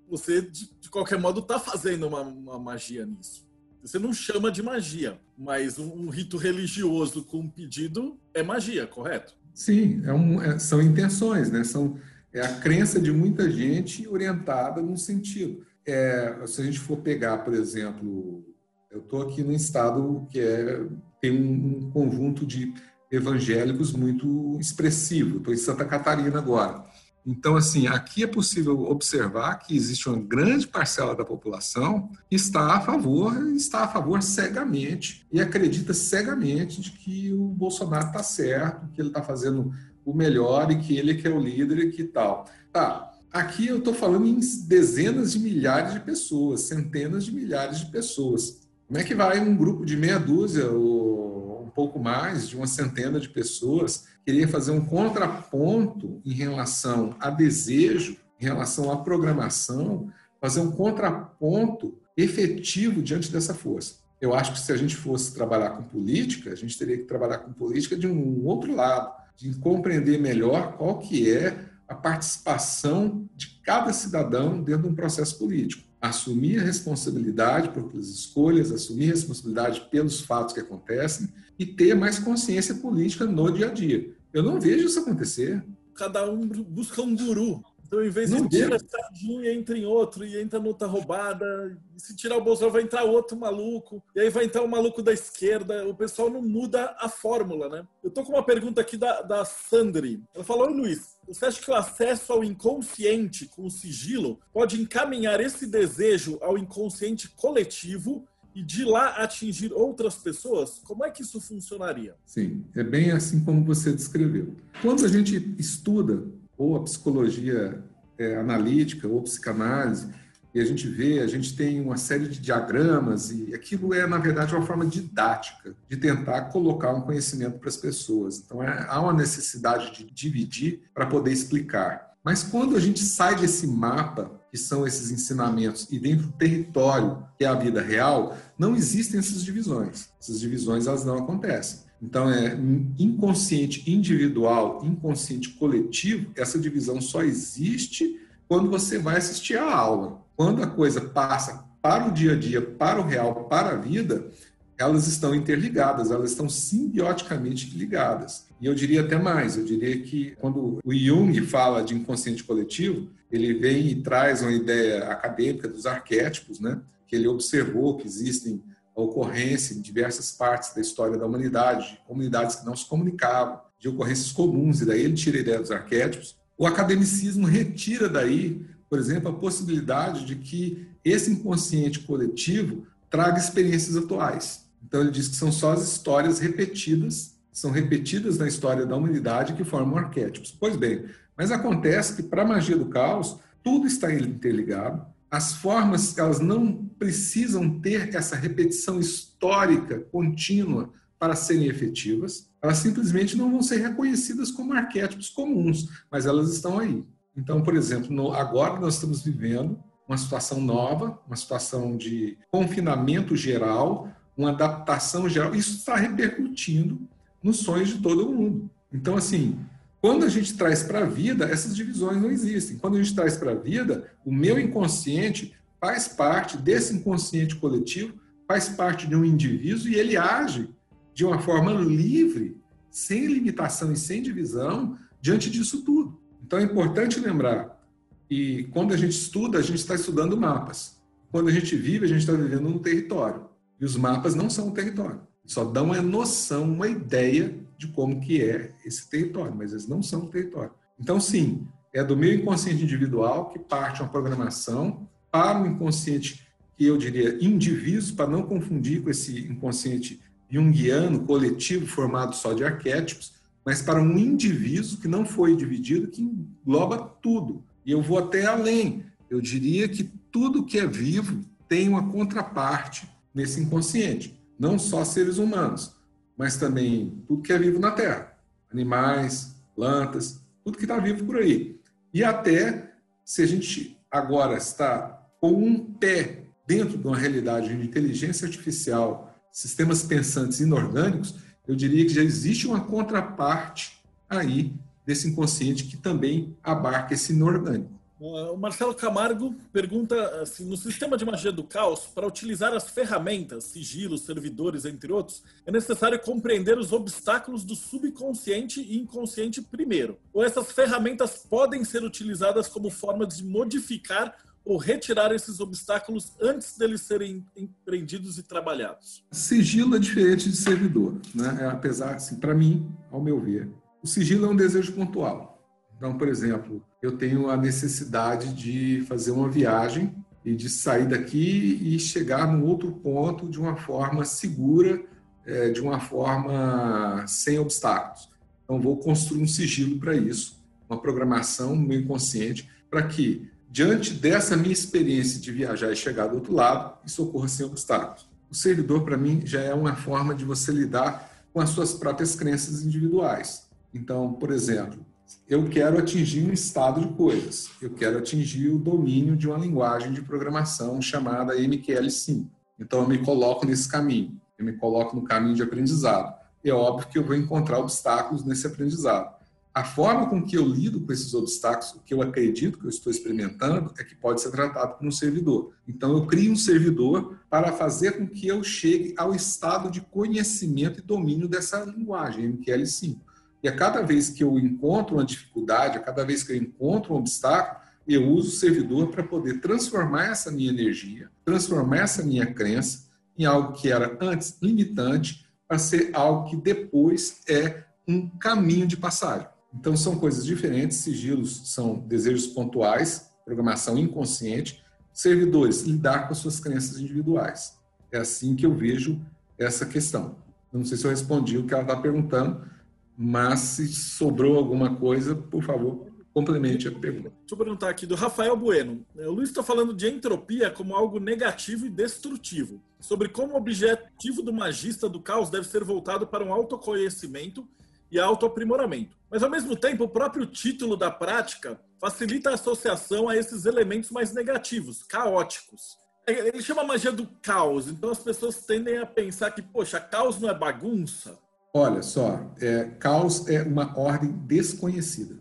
você de, de qualquer modo está fazendo uma, uma magia nisso. Você não chama de magia, mas um, um, rito religioso com um pedido é magia, correto? Sim, é um, é, são intenções, né? São, é a crença de muita gente orientada num sentido. É, se a gente for pegar, por exemplo, eu estou aqui num estado que é, tem um, um conjunto de evangélicos muito expressivo. Estou em Santa Catarina agora. Então, assim, aqui é possível observar que existe uma grande parcela da população que está a favor, está a favor cegamente e acredita cegamente de que o Bolsonaro está certo, que ele está fazendo o melhor e que ele é que é o líder e que tal. Tá, aqui eu estou falando em dezenas de milhares de pessoas, centenas de milhares de pessoas. Como é que vai um grupo de meia dúzia ou um pouco mais, de uma centena de pessoas, queria fazer um contraponto em relação a desejo, em relação à programação, fazer um contraponto efetivo diante dessa força. Eu acho que se a gente fosse trabalhar com política, a gente teria que trabalhar com política de um outro lado, de compreender melhor qual que é a participação de cada cidadão dentro de um processo político. Assumir a responsabilidade pelas escolhas, assumir a responsabilidade pelos fatos que acontecem e ter mais consciência política no dia a dia. Eu não vejo isso acontecer. Cada um busca um guru. Então, em vez não de tirar sardinha, entra em outro e entra noutra roubada. E se tirar o Bolsonaro, vai entrar outro maluco. E aí vai entrar o maluco da esquerda. O pessoal não muda a fórmula, né? Eu tô com uma pergunta aqui da, da Sandri. Ela falou, Luiz, você acha que o acesso ao inconsciente com o sigilo pode encaminhar esse desejo ao inconsciente coletivo e de lá atingir outras pessoas? Como é que isso funcionaria? Sim, é bem assim como você descreveu. Quando a gente estuda ou a psicologia é, analítica ou psicanálise, e a gente vê, a gente tem uma série de diagramas e aquilo é, na verdade, uma forma didática de tentar colocar um conhecimento para as pessoas. Então, é, há uma necessidade de dividir para poder explicar. Mas quando a gente sai desse mapa que são esses ensinamentos, e dentro do território, que é a vida real, não existem essas divisões. Essas divisões elas não acontecem. Então, é inconsciente individual, inconsciente coletivo, essa divisão só existe quando você vai assistir a aula. Quando a coisa passa para o dia a dia, para o real, para a vida, elas estão interligadas, elas estão simbioticamente ligadas. E eu diria até mais, eu diria que quando o Jung fala de inconsciente coletivo, ele vem e traz uma ideia acadêmica dos arquétipos, né? que ele observou que existem a ocorrência em diversas partes da história da humanidade, de comunidades que não se comunicavam, de ocorrências comuns, e daí ele tira a ideia dos arquétipos. O academicismo retira daí, por exemplo, a possibilidade de que esse inconsciente coletivo traga experiências atuais. Então ele diz que são só as histórias repetidas, são repetidas na história da humanidade que formam arquétipos. Pois bem, mas acontece que para a magia do caos, tudo está interligado, as formas elas não precisam ter essa repetição histórica contínua para serem efetivas, elas simplesmente não vão ser reconhecidas como arquétipos comuns, mas elas estão aí. Então, por exemplo, no, agora nós estamos vivendo uma situação nova, uma situação de confinamento geral, uma adaptação geral. Isso está repercutindo nos sonhos de todo mundo. Então, assim, quando a gente traz para a vida, essas divisões não existem. Quando a gente traz para a vida, o meu inconsciente faz parte desse inconsciente coletivo, faz parte de um indivíduo e ele age de uma forma livre, sem limitação e sem divisão, diante disso tudo. Então é importante lembrar que quando a gente estuda, a gente está estudando mapas. Quando a gente vive, a gente está vivendo um território. E os mapas não são um território. Só dão uma noção, uma ideia de como que é esse território, mas eles não são território. Então, sim, é do meu inconsciente individual que parte uma programação para o inconsciente que eu diria indivíduo, para não confundir com esse inconsciente junguiano, coletivo, formado só de arquétipos, mas para um indivíduo que não foi dividido, que engloba tudo. E eu vou até além. Eu diria que tudo que é vivo tem uma contraparte nesse inconsciente, não só seres humanos mas também tudo que é vivo na Terra, animais, plantas, tudo que está vivo por aí. E até se a gente agora está com um pé dentro de uma realidade de inteligência artificial, sistemas pensantes inorgânicos, eu diria que já existe uma contraparte aí desse inconsciente que também abarca esse inorgânico. O Marcelo Camargo pergunta assim, no sistema de magia do caos, para utilizar as ferramentas, sigilos, servidores, entre outros, é necessário compreender os obstáculos do subconsciente e inconsciente primeiro. Ou essas ferramentas podem ser utilizadas como forma de modificar ou retirar esses obstáculos antes deles serem empreendidos e trabalhados? Sigilo é diferente de servidor, né? É, apesar, assim, para mim, ao meu ver, o sigilo é um desejo pontual. Então, por exemplo, eu tenho a necessidade de fazer uma viagem e de sair daqui e chegar num outro ponto de uma forma segura, é, de uma forma sem obstáculos. Então, vou construir um sigilo para isso, uma programação no meu inconsciente, para que, diante dessa minha experiência de viajar e chegar do outro lado, isso ocorra sem obstáculos. O servidor, para mim, já é uma forma de você lidar com as suas próprias crenças individuais. Então, por exemplo, eu quero atingir um estado de coisas. Eu quero atingir o domínio de uma linguagem de programação chamada MQL5. Então, eu me coloco nesse caminho. Eu me coloco no caminho de aprendizado. É óbvio que eu vou encontrar obstáculos nesse aprendizado. A forma com que eu lido com esses obstáculos, o que eu acredito que eu estou experimentando, é que pode ser tratado por um servidor. Então, eu crio um servidor para fazer com que eu chegue ao estado de conhecimento e domínio dessa linguagem, MQL5. E a cada vez que eu encontro uma dificuldade, a cada vez que eu encontro um obstáculo, eu uso o servidor para poder transformar essa minha energia, transformar essa minha crença em algo que era antes limitante, para ser algo que depois é um caminho de passagem. Então são coisas diferentes, sigilos são desejos pontuais, programação inconsciente, servidores lidar com as suas crenças individuais. É assim que eu vejo essa questão. Não sei se eu respondi o que ela está perguntando, mas se sobrou alguma coisa, por favor, complemente a pergunta. Deixa eu perguntar aqui do Rafael Bueno. O Luiz está falando de entropia como algo negativo e destrutivo, sobre como o objetivo do magista do caos deve ser voltado para um autoconhecimento e autoaprimoramento. Mas, ao mesmo tempo, o próprio título da prática facilita a associação a esses elementos mais negativos, caóticos. Ele chama a magia do caos, então as pessoas tendem a pensar que, poxa, caos não é bagunça? Olha só, é, caos é uma ordem desconhecida.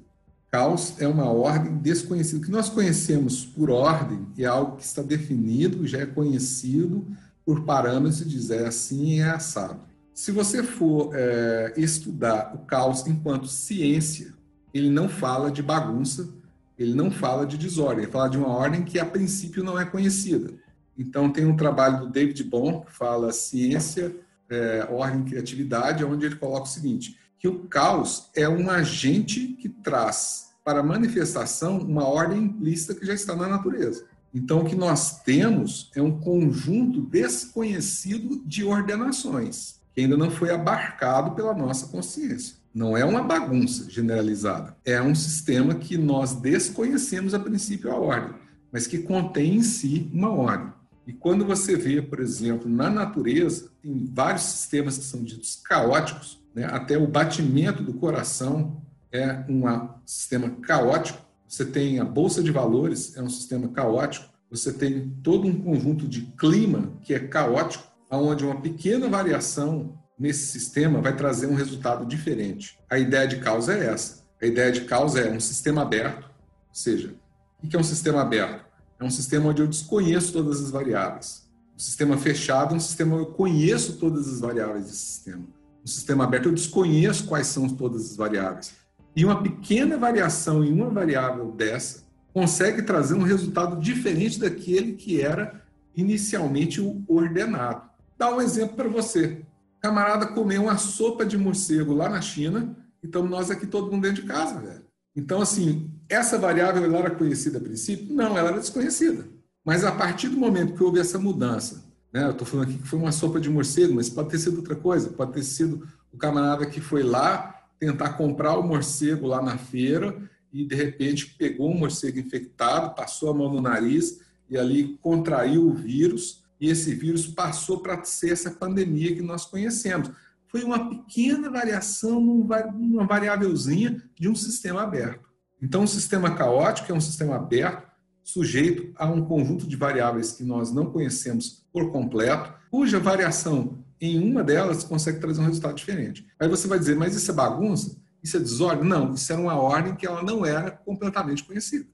Caos é uma ordem desconhecida. O que nós conhecemos por ordem é algo que está definido, já é conhecido por parâmetros e diz é assim é assado. Se você for é, estudar o caos enquanto ciência, ele não fala de bagunça, ele não fala de desordem, ele fala de uma ordem que a princípio não é conhecida. Então tem um trabalho do David Bohm que fala ciência, é, ordem e criatividade, onde ele coloca o seguinte: que o caos é um agente que traz para manifestação uma ordem implícita que já está na natureza. Então, o que nós temos é um conjunto desconhecido de ordenações, que ainda não foi abarcado pela nossa consciência. Não é uma bagunça generalizada, é um sistema que nós desconhecemos a princípio a ordem, mas que contém em si uma ordem. E quando você vê, por exemplo, na natureza, tem vários sistemas que são ditos caóticos, né? até o batimento do coração é um sistema caótico. Você tem a bolsa de valores, é um sistema caótico. Você tem todo um conjunto de clima que é caótico, onde uma pequena variação nesse sistema vai trazer um resultado diferente. A ideia de causa é essa. A ideia de causa é um sistema aberto, ou seja, o que é um sistema aberto? É um sistema onde eu desconheço todas as variáveis. Um sistema fechado é um sistema onde eu conheço todas as variáveis desse sistema no sistema aberto, eu desconheço quais são todas as variáveis. E uma pequena variação em uma variável dessa consegue trazer um resultado diferente daquele que era inicialmente o ordenado. Dá um exemplo para você. Camarada comeu uma sopa de morcego lá na China e estamos nós aqui todo mundo dentro de casa, velho. Então, assim, essa variável ela era conhecida a princípio? Não, ela era desconhecida. Mas a partir do momento que houve essa mudança né? Eu estou falando aqui que foi uma sopa de morcego, mas pode ter sido outra coisa. Pode ter sido o camarada que foi lá tentar comprar o morcego lá na feira e, de repente, pegou um morcego infectado, passou a mão no nariz e ali contraiu o vírus. E esse vírus passou para ser essa pandemia que nós conhecemos. Foi uma pequena variação numa variávelzinha de um sistema aberto. Então, um sistema caótico é um sistema aberto sujeito a um conjunto de variáveis que nós não conhecemos por completo, cuja variação em uma delas consegue trazer um resultado diferente. Aí você vai dizer, mas isso é bagunça? Isso é desordem? Não, isso era uma ordem que ela não era completamente conhecida.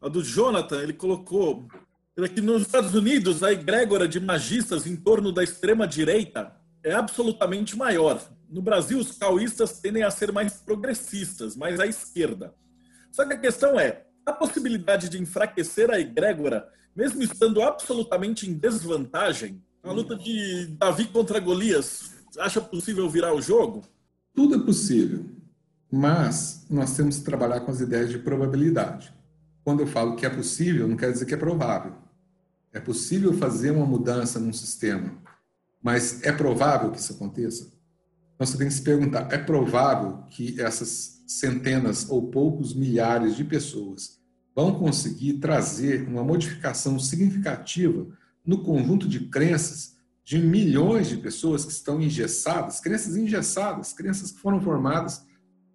A do Jonathan, ele colocou que nos Estados Unidos a egrégora de magistas em torno da extrema-direita é absolutamente maior. No Brasil, os cauístas tendem a ser mais progressistas, mais à esquerda. Só que a questão é, a possibilidade de enfraquecer a egrégora, mesmo estando absolutamente em desvantagem? A luta de Davi contra Golias, acha possível virar o jogo? Tudo é possível, mas nós temos que trabalhar com as ideias de probabilidade. Quando eu falo que é possível, não quer dizer que é provável. É possível fazer uma mudança num sistema, mas é provável que isso aconteça? Então você tem que se perguntar: é provável que essas centenas ou poucos milhares de pessoas vão conseguir trazer uma modificação significativa no conjunto de crenças de milhões de pessoas que estão engessadas, crenças engessadas, crenças que foram formadas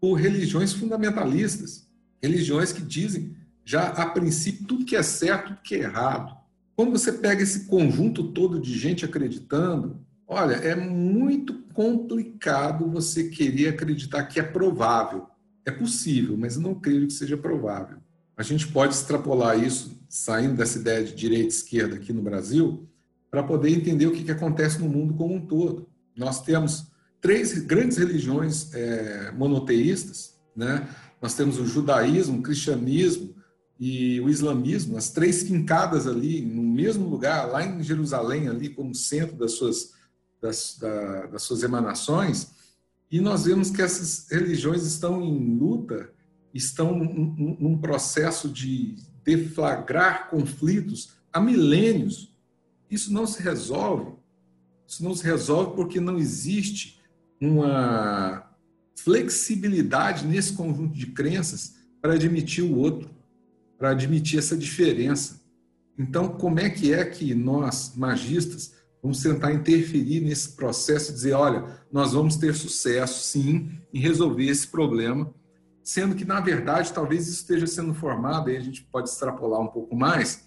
por religiões fundamentalistas, religiões que dizem já a princípio tudo que é certo, tudo que é errado. Quando você pega esse conjunto todo de gente acreditando, olha, é muito complicado você querer acreditar que é provável. É possível, mas não creio que seja provável. A gente pode extrapolar isso, saindo dessa ideia de direita e esquerda aqui no Brasil, para poder entender o que, que acontece no mundo como um todo. Nós temos três grandes religiões é, monoteístas, né? Nós temos o judaísmo, o cristianismo e o islamismo, as três quincadas ali no mesmo lugar, lá em Jerusalém, ali como centro das suas, das, da, das suas emanações, e nós vemos que essas religiões estão em luta, estão num processo de deflagrar conflitos há milênios. Isso não se resolve. Isso não se resolve porque não existe uma flexibilidade nesse conjunto de crenças para admitir o outro, para admitir essa diferença. Então, como é que é que nós, magistas, Vamos tentar interferir nesse processo e dizer: olha, nós vamos ter sucesso, sim, em resolver esse problema sendo que, na verdade, talvez isso esteja sendo formado, aí a gente pode extrapolar um pouco mais,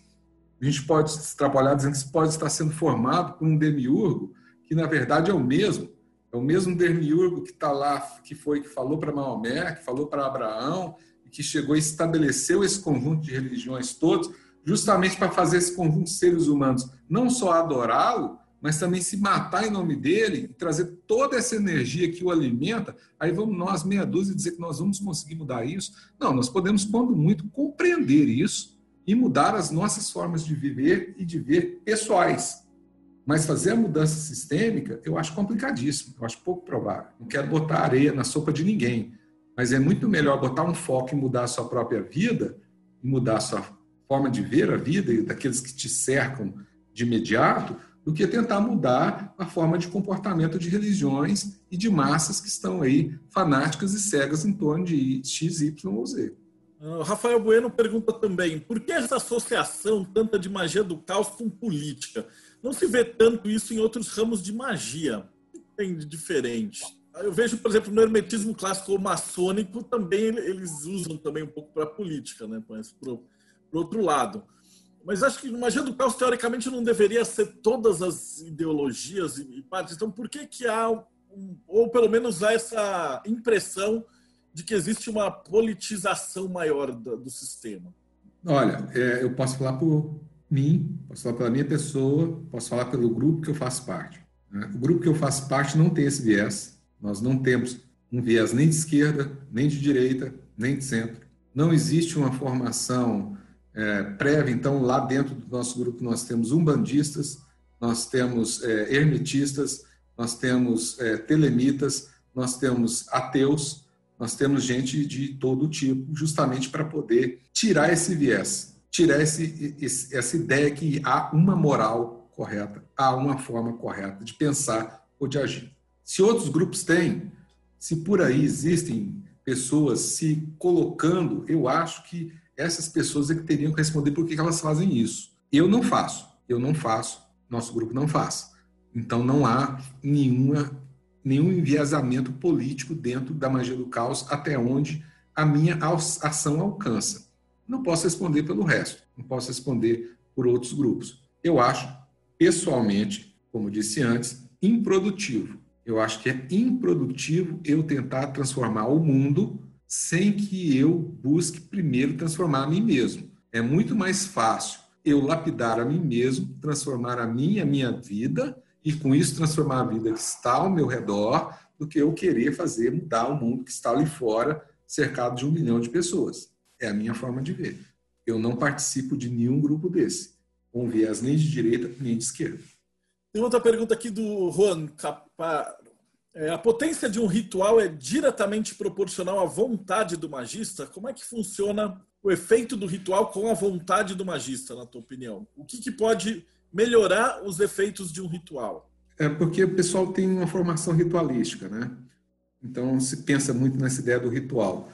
a gente pode extrapolar dizendo que isso pode estar sendo formado por um demiurgo que, na verdade, é o mesmo, é o mesmo demiurgo que está lá, que foi que falou para Maomé, que falou para Abraão, que chegou e estabeleceu esse conjunto de religiões todos, justamente para fazer esse conjunto de seres humanos não só adorá-lo, mas também se matar em nome dele e trazer toda essa energia que o alimenta, aí vamos nós, meia dúzia, dizer que nós vamos conseguir mudar isso. Não, nós podemos, quando muito, compreender isso e mudar as nossas formas de viver e de ver pessoais. Mas fazer a mudança sistêmica, eu acho complicadíssimo, eu acho pouco provável. Não quero botar areia na sopa de ninguém, mas é muito melhor botar um foco em mudar a sua própria vida, mudar a sua forma de ver a vida e daqueles que te cercam de imediato, do que tentar mudar a forma de comportamento de religiões e de massas que estão aí fanáticas e cegas em torno de X, Y ou Z. Uh, Rafael Bueno pergunta também: por que essa associação tanta de magia do caos com política? Não se vê tanto isso em outros ramos de magia. O que tem de diferente? Eu vejo, por exemplo, no hermetismo clássico maçônico, também eles usam também um pouco para a política, né? Para o outro lado. Mas acho que magia do caos, teoricamente, não deveria ser todas as ideologias e partes. Então, por que, que há, um, ou pelo menos há essa impressão de que existe uma politização maior do, do sistema? Olha, é, eu posso falar por mim, posso falar pela minha pessoa, posso falar pelo grupo que eu faço parte. Né? O grupo que eu faço parte não tem esse viés. Nós não temos um viés nem de esquerda, nem de direita, nem de centro. Não existe uma formação é, prévia. Então, lá dentro do nosso grupo, nós temos umbandistas, nós temos é, hermetistas, nós temos é, telemitas, nós temos ateus, nós temos gente de todo tipo, justamente para poder tirar esse viés tirar esse, esse, essa ideia que há uma moral correta, há uma forma correta de pensar ou de agir. Se outros grupos têm, se por aí existem pessoas se colocando, eu acho que essas pessoas é que teriam que responder por que elas fazem isso. Eu não faço, eu não faço, nosso grupo não faz. Então não há nenhuma, nenhum enviesamento político dentro da magia do caos até onde a minha ação alcança. Não posso responder pelo resto, não posso responder por outros grupos. Eu acho, pessoalmente, como disse antes, improdutivo. Eu acho que é improdutivo eu tentar transformar o mundo sem que eu busque primeiro transformar a mim mesmo. É muito mais fácil eu lapidar a mim mesmo, transformar a minha, a minha vida e com isso transformar a vida que está ao meu redor, do que eu querer fazer mudar o mundo que está ali fora, cercado de um milhão de pessoas. É a minha forma de ver. Eu não participo de nenhum grupo desse, com viés nem de direita nem de esquerda. Tem outra pergunta aqui do Juan Caparo. É, a potência de um ritual é diretamente proporcional à vontade do magista? Como é que funciona o efeito do ritual com a vontade do magista, na tua opinião? O que, que pode melhorar os efeitos de um ritual? É porque o pessoal tem uma formação ritualística, né? Então se pensa muito nessa ideia do ritual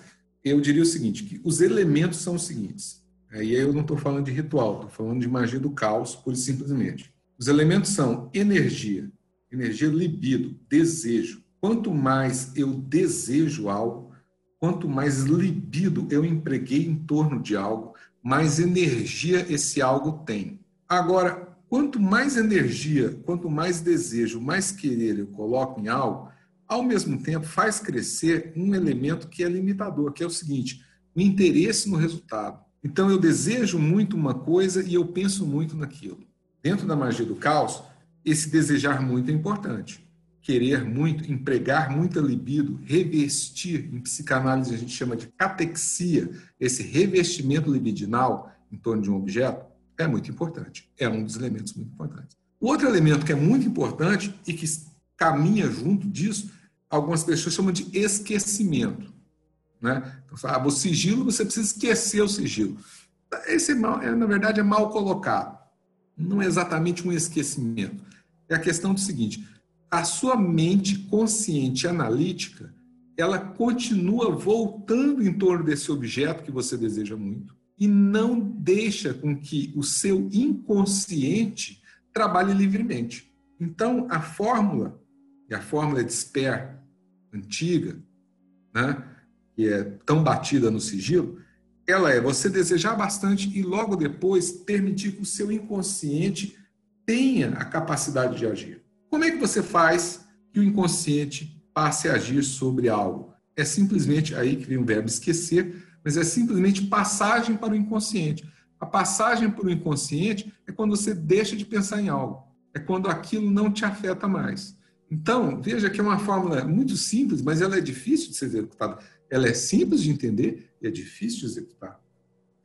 eu diria o seguinte, que os elementos são os seguintes. Aí eu não estou falando de ritual, estou falando de magia do caos, pura e simplesmente. Os elementos são energia, energia libido, desejo. Quanto mais eu desejo algo, quanto mais libido eu empreguei em torno de algo, mais energia esse algo tem. Agora, quanto mais energia, quanto mais desejo, mais querer eu coloco em algo, ao mesmo tempo faz crescer um elemento que é limitador, que é o seguinte: o interesse no resultado. Então eu desejo muito uma coisa e eu penso muito naquilo. Dentro da magia do caos, esse desejar muito é importante. Querer muito, empregar muita libido, revestir, em psicanálise a gente chama de catexia, esse revestimento libidinal em torno de um objeto, é muito importante. É um dos elementos muito importantes. Outro elemento que é muito importante e que caminha junto disso algumas pessoas chamam de esquecimento. Né? Então, ah, o sigilo, você precisa esquecer o sigilo. Esse, é mal, é, na verdade, é mal colocado. Não é exatamente um esquecimento. É a questão do seguinte: a sua mente consciente analítica, ela continua voltando em torno desse objeto que você deseja muito e não deixa com que o seu inconsciente trabalhe livremente. Então, a fórmula, e a fórmula de Sper, antiga, né? que é tão batida no sigilo, ela é você desejar bastante e logo depois permitir que o seu inconsciente tenha a capacidade de agir. Como é que você faz que o inconsciente passe a agir sobre algo? É simplesmente aí que vem o verbo esquecer, mas é simplesmente passagem para o inconsciente. A passagem para o inconsciente é quando você deixa de pensar em algo, é quando aquilo não te afeta mais. Então, veja que é uma fórmula muito simples, mas ela é difícil de ser executada. Ela é simples de entender e é difícil de executar.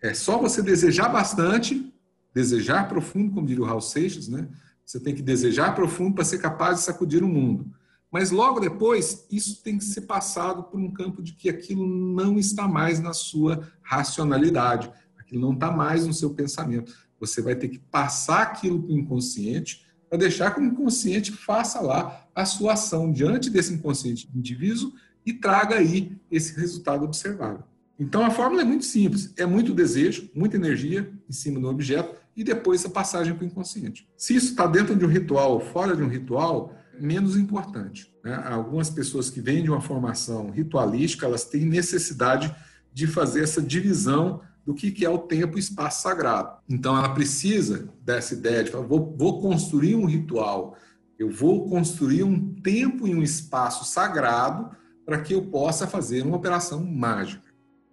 É só você desejar bastante, desejar profundo, como diria o Raul Seixas, né? Você tem que desejar profundo para ser capaz de sacudir o mundo. Mas logo depois, isso tem que ser passado por um campo de que aquilo não está mais na sua racionalidade, aquilo não está mais no seu pensamento. Você vai ter que passar aquilo para o inconsciente para deixar que o inconsciente faça lá a sua ação diante desse inconsciente indivíduo e traga aí esse resultado observável. Então a fórmula é muito simples, é muito desejo, muita energia em cima do objeto e depois a passagem para o inconsciente. Se isso está dentro de um ritual ou fora de um ritual, menos importante. Né? Algumas pessoas que vêm de uma formação ritualística, elas têm necessidade de fazer essa divisão do que, é o tempo e espaço sagrado. Então, ela precisa dessa ideia de vou, vou construir um ritual, eu vou construir um tempo e um espaço sagrado para que eu possa fazer uma operação mágica.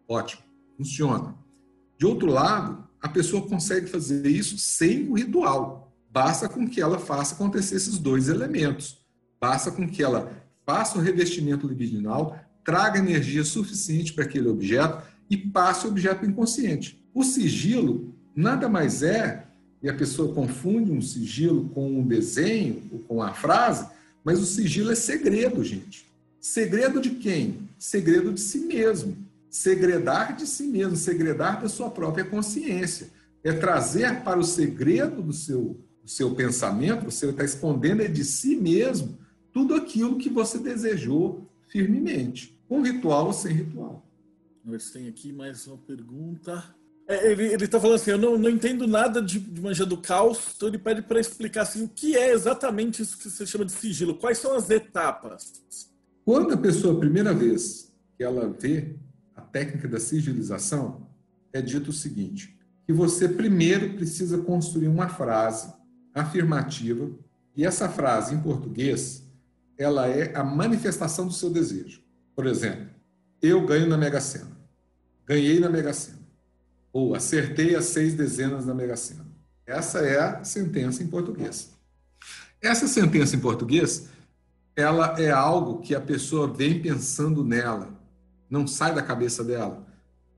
Ótimo, funciona. De outro lado, a pessoa consegue fazer isso sem o ritual. Basta com que ela faça acontecer esses dois elementos. Basta com que ela faça o revestimento libidinal, traga energia suficiente para aquele objeto e passe o objeto inconsciente. O sigilo nada mais é, e a pessoa confunde um sigilo com um desenho ou com a frase, mas o sigilo é segredo, gente. Segredo de quem? Segredo de si mesmo. Segredar de si mesmo, segredar da sua própria consciência. É trazer para o segredo do seu, do seu pensamento, você está escondendo é de si mesmo tudo aquilo que você desejou firmemente, com ritual ou sem ritual. Se tem aqui mais uma pergunta. É, ele, ele tá falando assim, eu não, não entendo nada de, de manja do caos, então ele pede para explicar assim, o que é exatamente isso que você chama de sigilo, quais são as etapas? Quando a pessoa, a primeira vez que ela vê a técnica da sigilização, é dito o seguinte, que você primeiro precisa construir uma frase afirmativa, e essa frase em português, ela é a manifestação do seu desejo. Por exemplo, eu ganho na Mega Sena. Ganhei na Mega Sena. Ou acertei as seis dezenas na Mega Sena. Essa é a sentença em português. Essa sentença em português, ela é algo que a pessoa vem pensando nela, não sai da cabeça dela.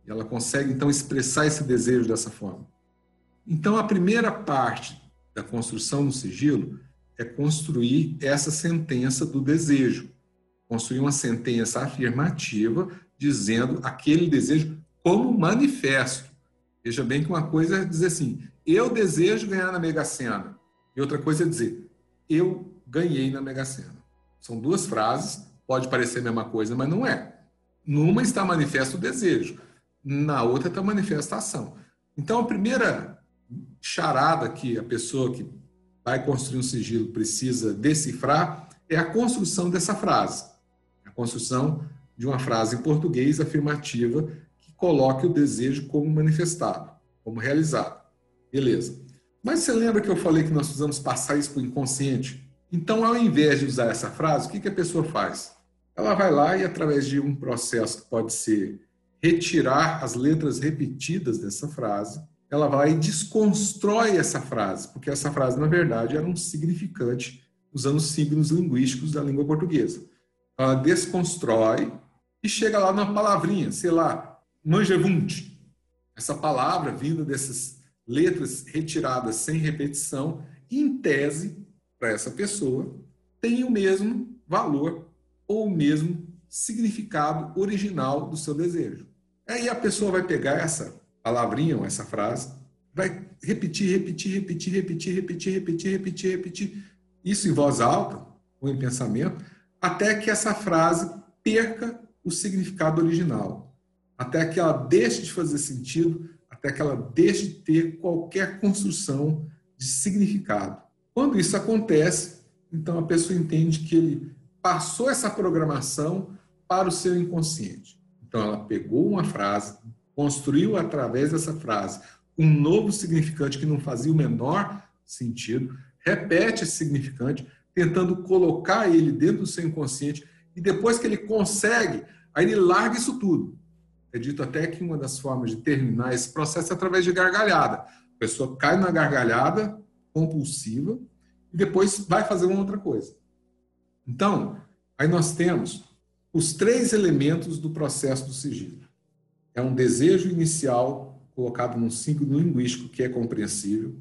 E ela consegue, então, expressar esse desejo dessa forma. Então, a primeira parte da construção do sigilo é construir essa sentença do desejo construir uma sentença afirmativa dizendo aquele desejo como manifesto. Veja bem que uma coisa é dizer assim, eu desejo ganhar na Mega Sena. E outra coisa é dizer, eu ganhei na Mega Sena. São duas frases, pode parecer a mesma coisa, mas não é. Numa está manifesto o desejo, na outra está manifesta a ação. Então, a primeira charada que a pessoa que vai construir um sigilo precisa decifrar é a construção dessa frase construção de uma frase em português afirmativa que coloque o desejo como manifestado, como realizado. Beleza. Mas você lembra que eu falei que nós precisamos passar isso para o inconsciente? Então, ao invés de usar essa frase, o que, que a pessoa faz? Ela vai lá e, através de um processo que pode ser retirar as letras repetidas dessa frase, ela vai e desconstrói essa frase, porque essa frase, na verdade, era um significante usando signos linguísticos da língua portuguesa ela desconstrói e chega lá numa palavrinha, sei lá, manjevunt. Essa palavra vinda dessas letras retiradas sem repetição, em tese, para essa pessoa, tem o mesmo valor ou o mesmo significado original do seu desejo. Aí a pessoa vai pegar essa palavrinha ou essa frase, vai repetir, repetir, repetir, repetir, repetir, repetir, repetir, repetir, isso em voz alta ou em pensamento, até que essa frase perca o significado original, até que ela deixe de fazer sentido, até que ela deixe de ter qualquer construção de significado. Quando isso acontece, então a pessoa entende que ele passou essa programação para o seu inconsciente. Então, ela pegou uma frase, construiu através dessa frase um novo significante que não fazia o menor sentido, repete esse significante, tentando colocar ele dentro do seu inconsciente, e depois que ele consegue, aí ele larga isso tudo. É dito até que uma das formas de terminar esse processo é através de gargalhada. A pessoa cai na gargalhada compulsiva e depois vai fazer uma outra coisa. Então, aí nós temos os três elementos do processo do sigilo. É um desejo inicial colocado num signo linguístico que é compreensível,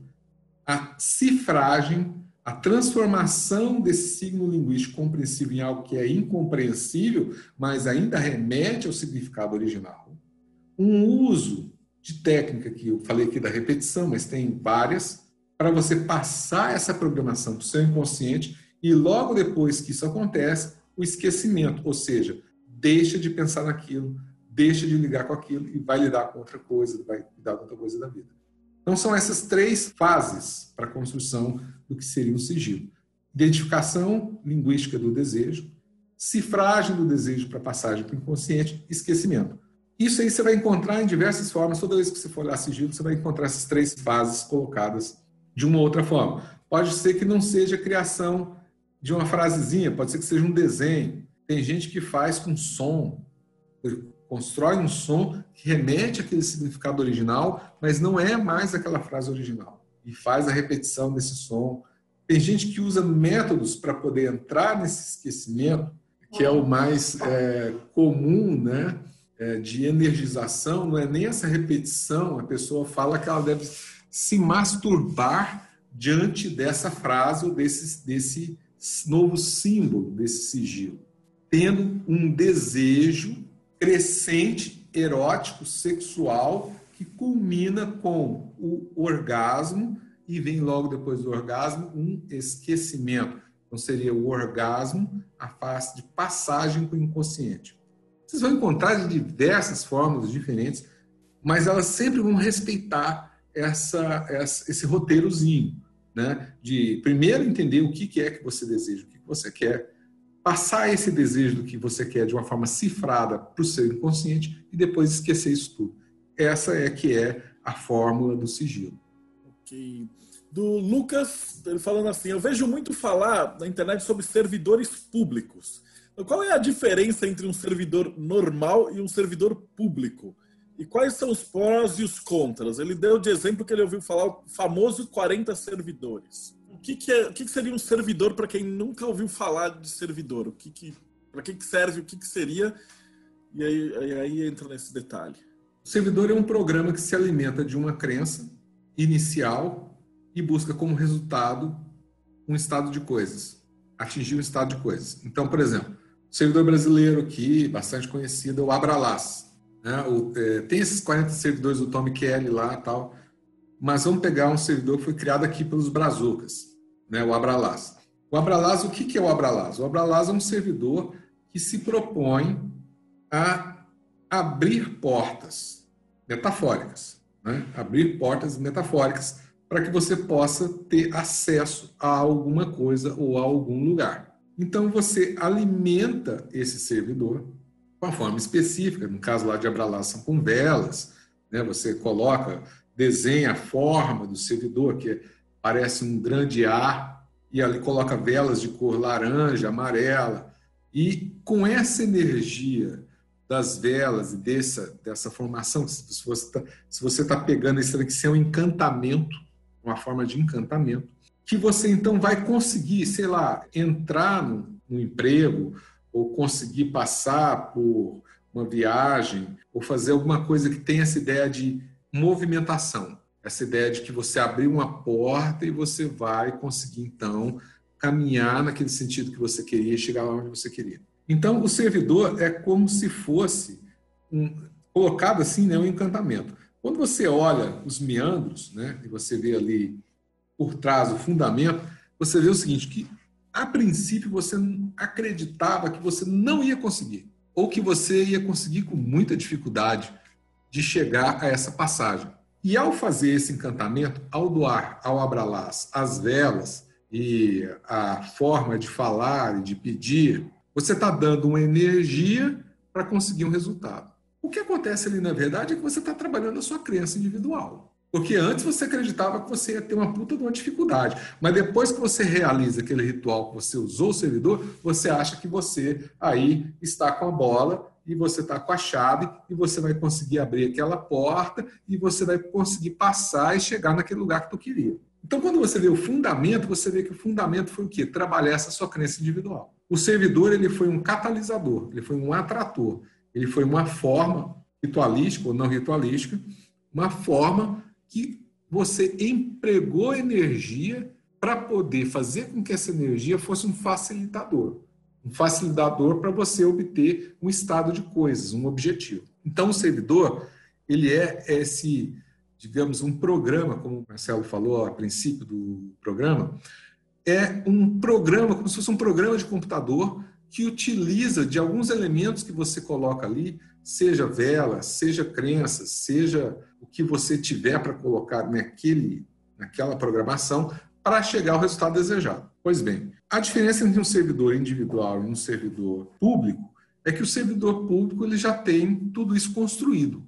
a cifragem, a transformação desse signo linguístico compreensível em algo que é incompreensível, mas ainda remete ao significado original. Um uso de técnica que eu falei aqui da repetição, mas tem várias, para você passar essa programação para o seu inconsciente e logo depois que isso acontece, o esquecimento, ou seja, deixa de pensar naquilo, deixa de ligar com aquilo e vai lidar com outra coisa, vai lidar com outra coisa da vida. Então são essas três fases para a construção do que seria um sigilo: identificação linguística do desejo, cifragem do desejo para passagem para o inconsciente, esquecimento. Isso aí você vai encontrar em diversas formas. Toda vez que você for olhar sigilo, você vai encontrar essas três fases colocadas de uma outra forma. Pode ser que não seja criação de uma frasezinha, pode ser que seja um desenho. Tem gente que faz com som, constrói um som que remete àquele significado original, mas não é mais aquela frase original. E faz a repetição desse som. Tem gente que usa métodos para poder entrar nesse esquecimento, que é o mais é, comum, né? É, de energização, não é nem essa repetição, a pessoa fala que ela deve se masturbar diante dessa frase ou desse, desse novo símbolo desse sigilo, tendo um desejo crescente, erótico, sexual, que culmina com o orgasmo e vem logo depois do orgasmo um esquecimento. Então seria o orgasmo, a face de passagem para o inconsciente. Vocês vão encontrar de diversas formas diferentes, mas elas sempre vão respeitar essa, essa esse roteirozinho né? de primeiro entender o que é que você deseja, o que você quer, passar esse desejo do que você quer de uma forma cifrada para o seu inconsciente e depois esquecer isso tudo. Essa é que é a fórmula do sigilo. Ok. Do Lucas, ele falando assim, eu vejo muito falar na internet sobre servidores públicos. Qual é a diferença entre um servidor normal e um servidor público? E quais são os prós e os contras? Ele deu de exemplo que ele ouviu falar o famoso 40 servidores. O que, que, é, o que, que seria um servidor para quem nunca ouviu falar de servidor? O que, que para que, que serve? O que, que seria? E aí, aí, aí entra nesse detalhe. O servidor é um programa que se alimenta de uma crença inicial e busca como resultado um estado de coisas, atingir um estado de coisas. Então, por exemplo, o servidor brasileiro aqui, bastante conhecido, é o Abralas. Né? O, é, tem esses 40 servidores do Tom Kelly lá tal, mas vamos pegar um servidor que foi criado aqui pelos Brazucas, né? o Abralas. O Abralas, o que, que é o Abralas? O Abralas é um servidor que se propõe a abrir portas metafóricas, né? abrir portas metafóricas para que você possa ter acesso a alguma coisa ou a algum lugar. Então você alimenta esse servidor uma forma específica, no caso lá de Abralá são com velas, né? você coloca, desenha a forma do servidor, que parece um grande ar, e ali coloca velas de cor laranja, amarela, e com essa energia das velas e dessa, dessa formação, se você está tá pegando isso aqui, isso é um encantamento, uma forma de encantamento, que você então vai conseguir, sei lá, entrar no, no emprego, ou conseguir passar por uma viagem, ou fazer alguma coisa que tenha essa ideia de movimentação, essa ideia de que você abrir uma porta e você vai conseguir então caminhar naquele sentido que você queria e chegar lá onde você queria. Então, o servidor é como se fosse um, colocado assim, né, um encantamento. Quando você olha os meandros, né, e você vê ali por trás o fundamento, você vê o seguinte, que a princípio você acreditava que você não ia conseguir, ou que você ia conseguir com muita dificuldade de chegar a essa passagem. E ao fazer esse encantamento, ao doar ao Abralás as velas e a forma de falar e de pedir, você está dando uma energia para conseguir um resultado. O que acontece ali, na verdade, é que você está trabalhando a sua crença individual. Porque antes você acreditava que você ia ter uma puta de uma dificuldade. Mas depois que você realiza aquele ritual que você usou o servidor, você acha que você aí está com a bola e você está com a chave e você vai conseguir abrir aquela porta e você vai conseguir passar e chegar naquele lugar que tu queria. Então, quando você vê o fundamento, você vê que o fundamento foi o quê? Trabalhar essa sua crença individual. O servidor ele foi um catalisador, ele foi um atrator, ele foi uma forma ritualística ou não ritualística, uma forma que você empregou energia para poder fazer com que essa energia fosse um facilitador. Um facilitador para você obter um estado de coisas, um objetivo. Então, o servidor, ele é esse, digamos, um programa, como o Marcelo falou a princípio do programa, é um programa, como se fosse um programa de computador que utiliza de alguns elementos que você coloca ali, seja vela, seja crenças, seja o que você tiver para colocar naquele, naquela programação para chegar ao resultado desejado. Pois bem, a diferença entre um servidor individual e um servidor público é que o servidor público ele já tem tudo isso construído.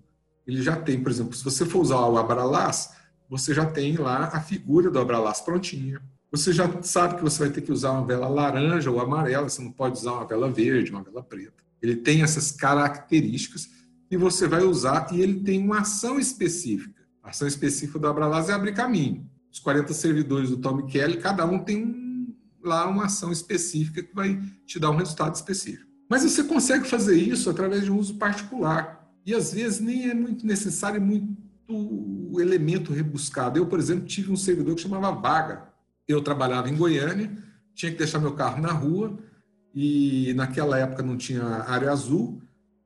Ele já tem, por exemplo, se você for usar o Abralás, você já tem lá a figura do Abralás prontinha. Você já sabe que você vai ter que usar uma vela laranja ou amarela, você não pode usar uma vela verde, uma vela preta. Ele tem essas características que você vai usar e ele tem uma ação específica. A ação específica do Abralás é abrir caminho. Os 40 servidores do Tom Kelly, cada um tem lá uma ação específica que vai te dar um resultado específico. Mas você consegue fazer isso através de um uso particular. E às vezes nem é muito necessário muito elemento rebuscado. Eu, por exemplo, tive um servidor que chamava Vaga eu trabalhava em Goiânia, tinha que deixar meu carro na rua e naquela época não tinha área azul,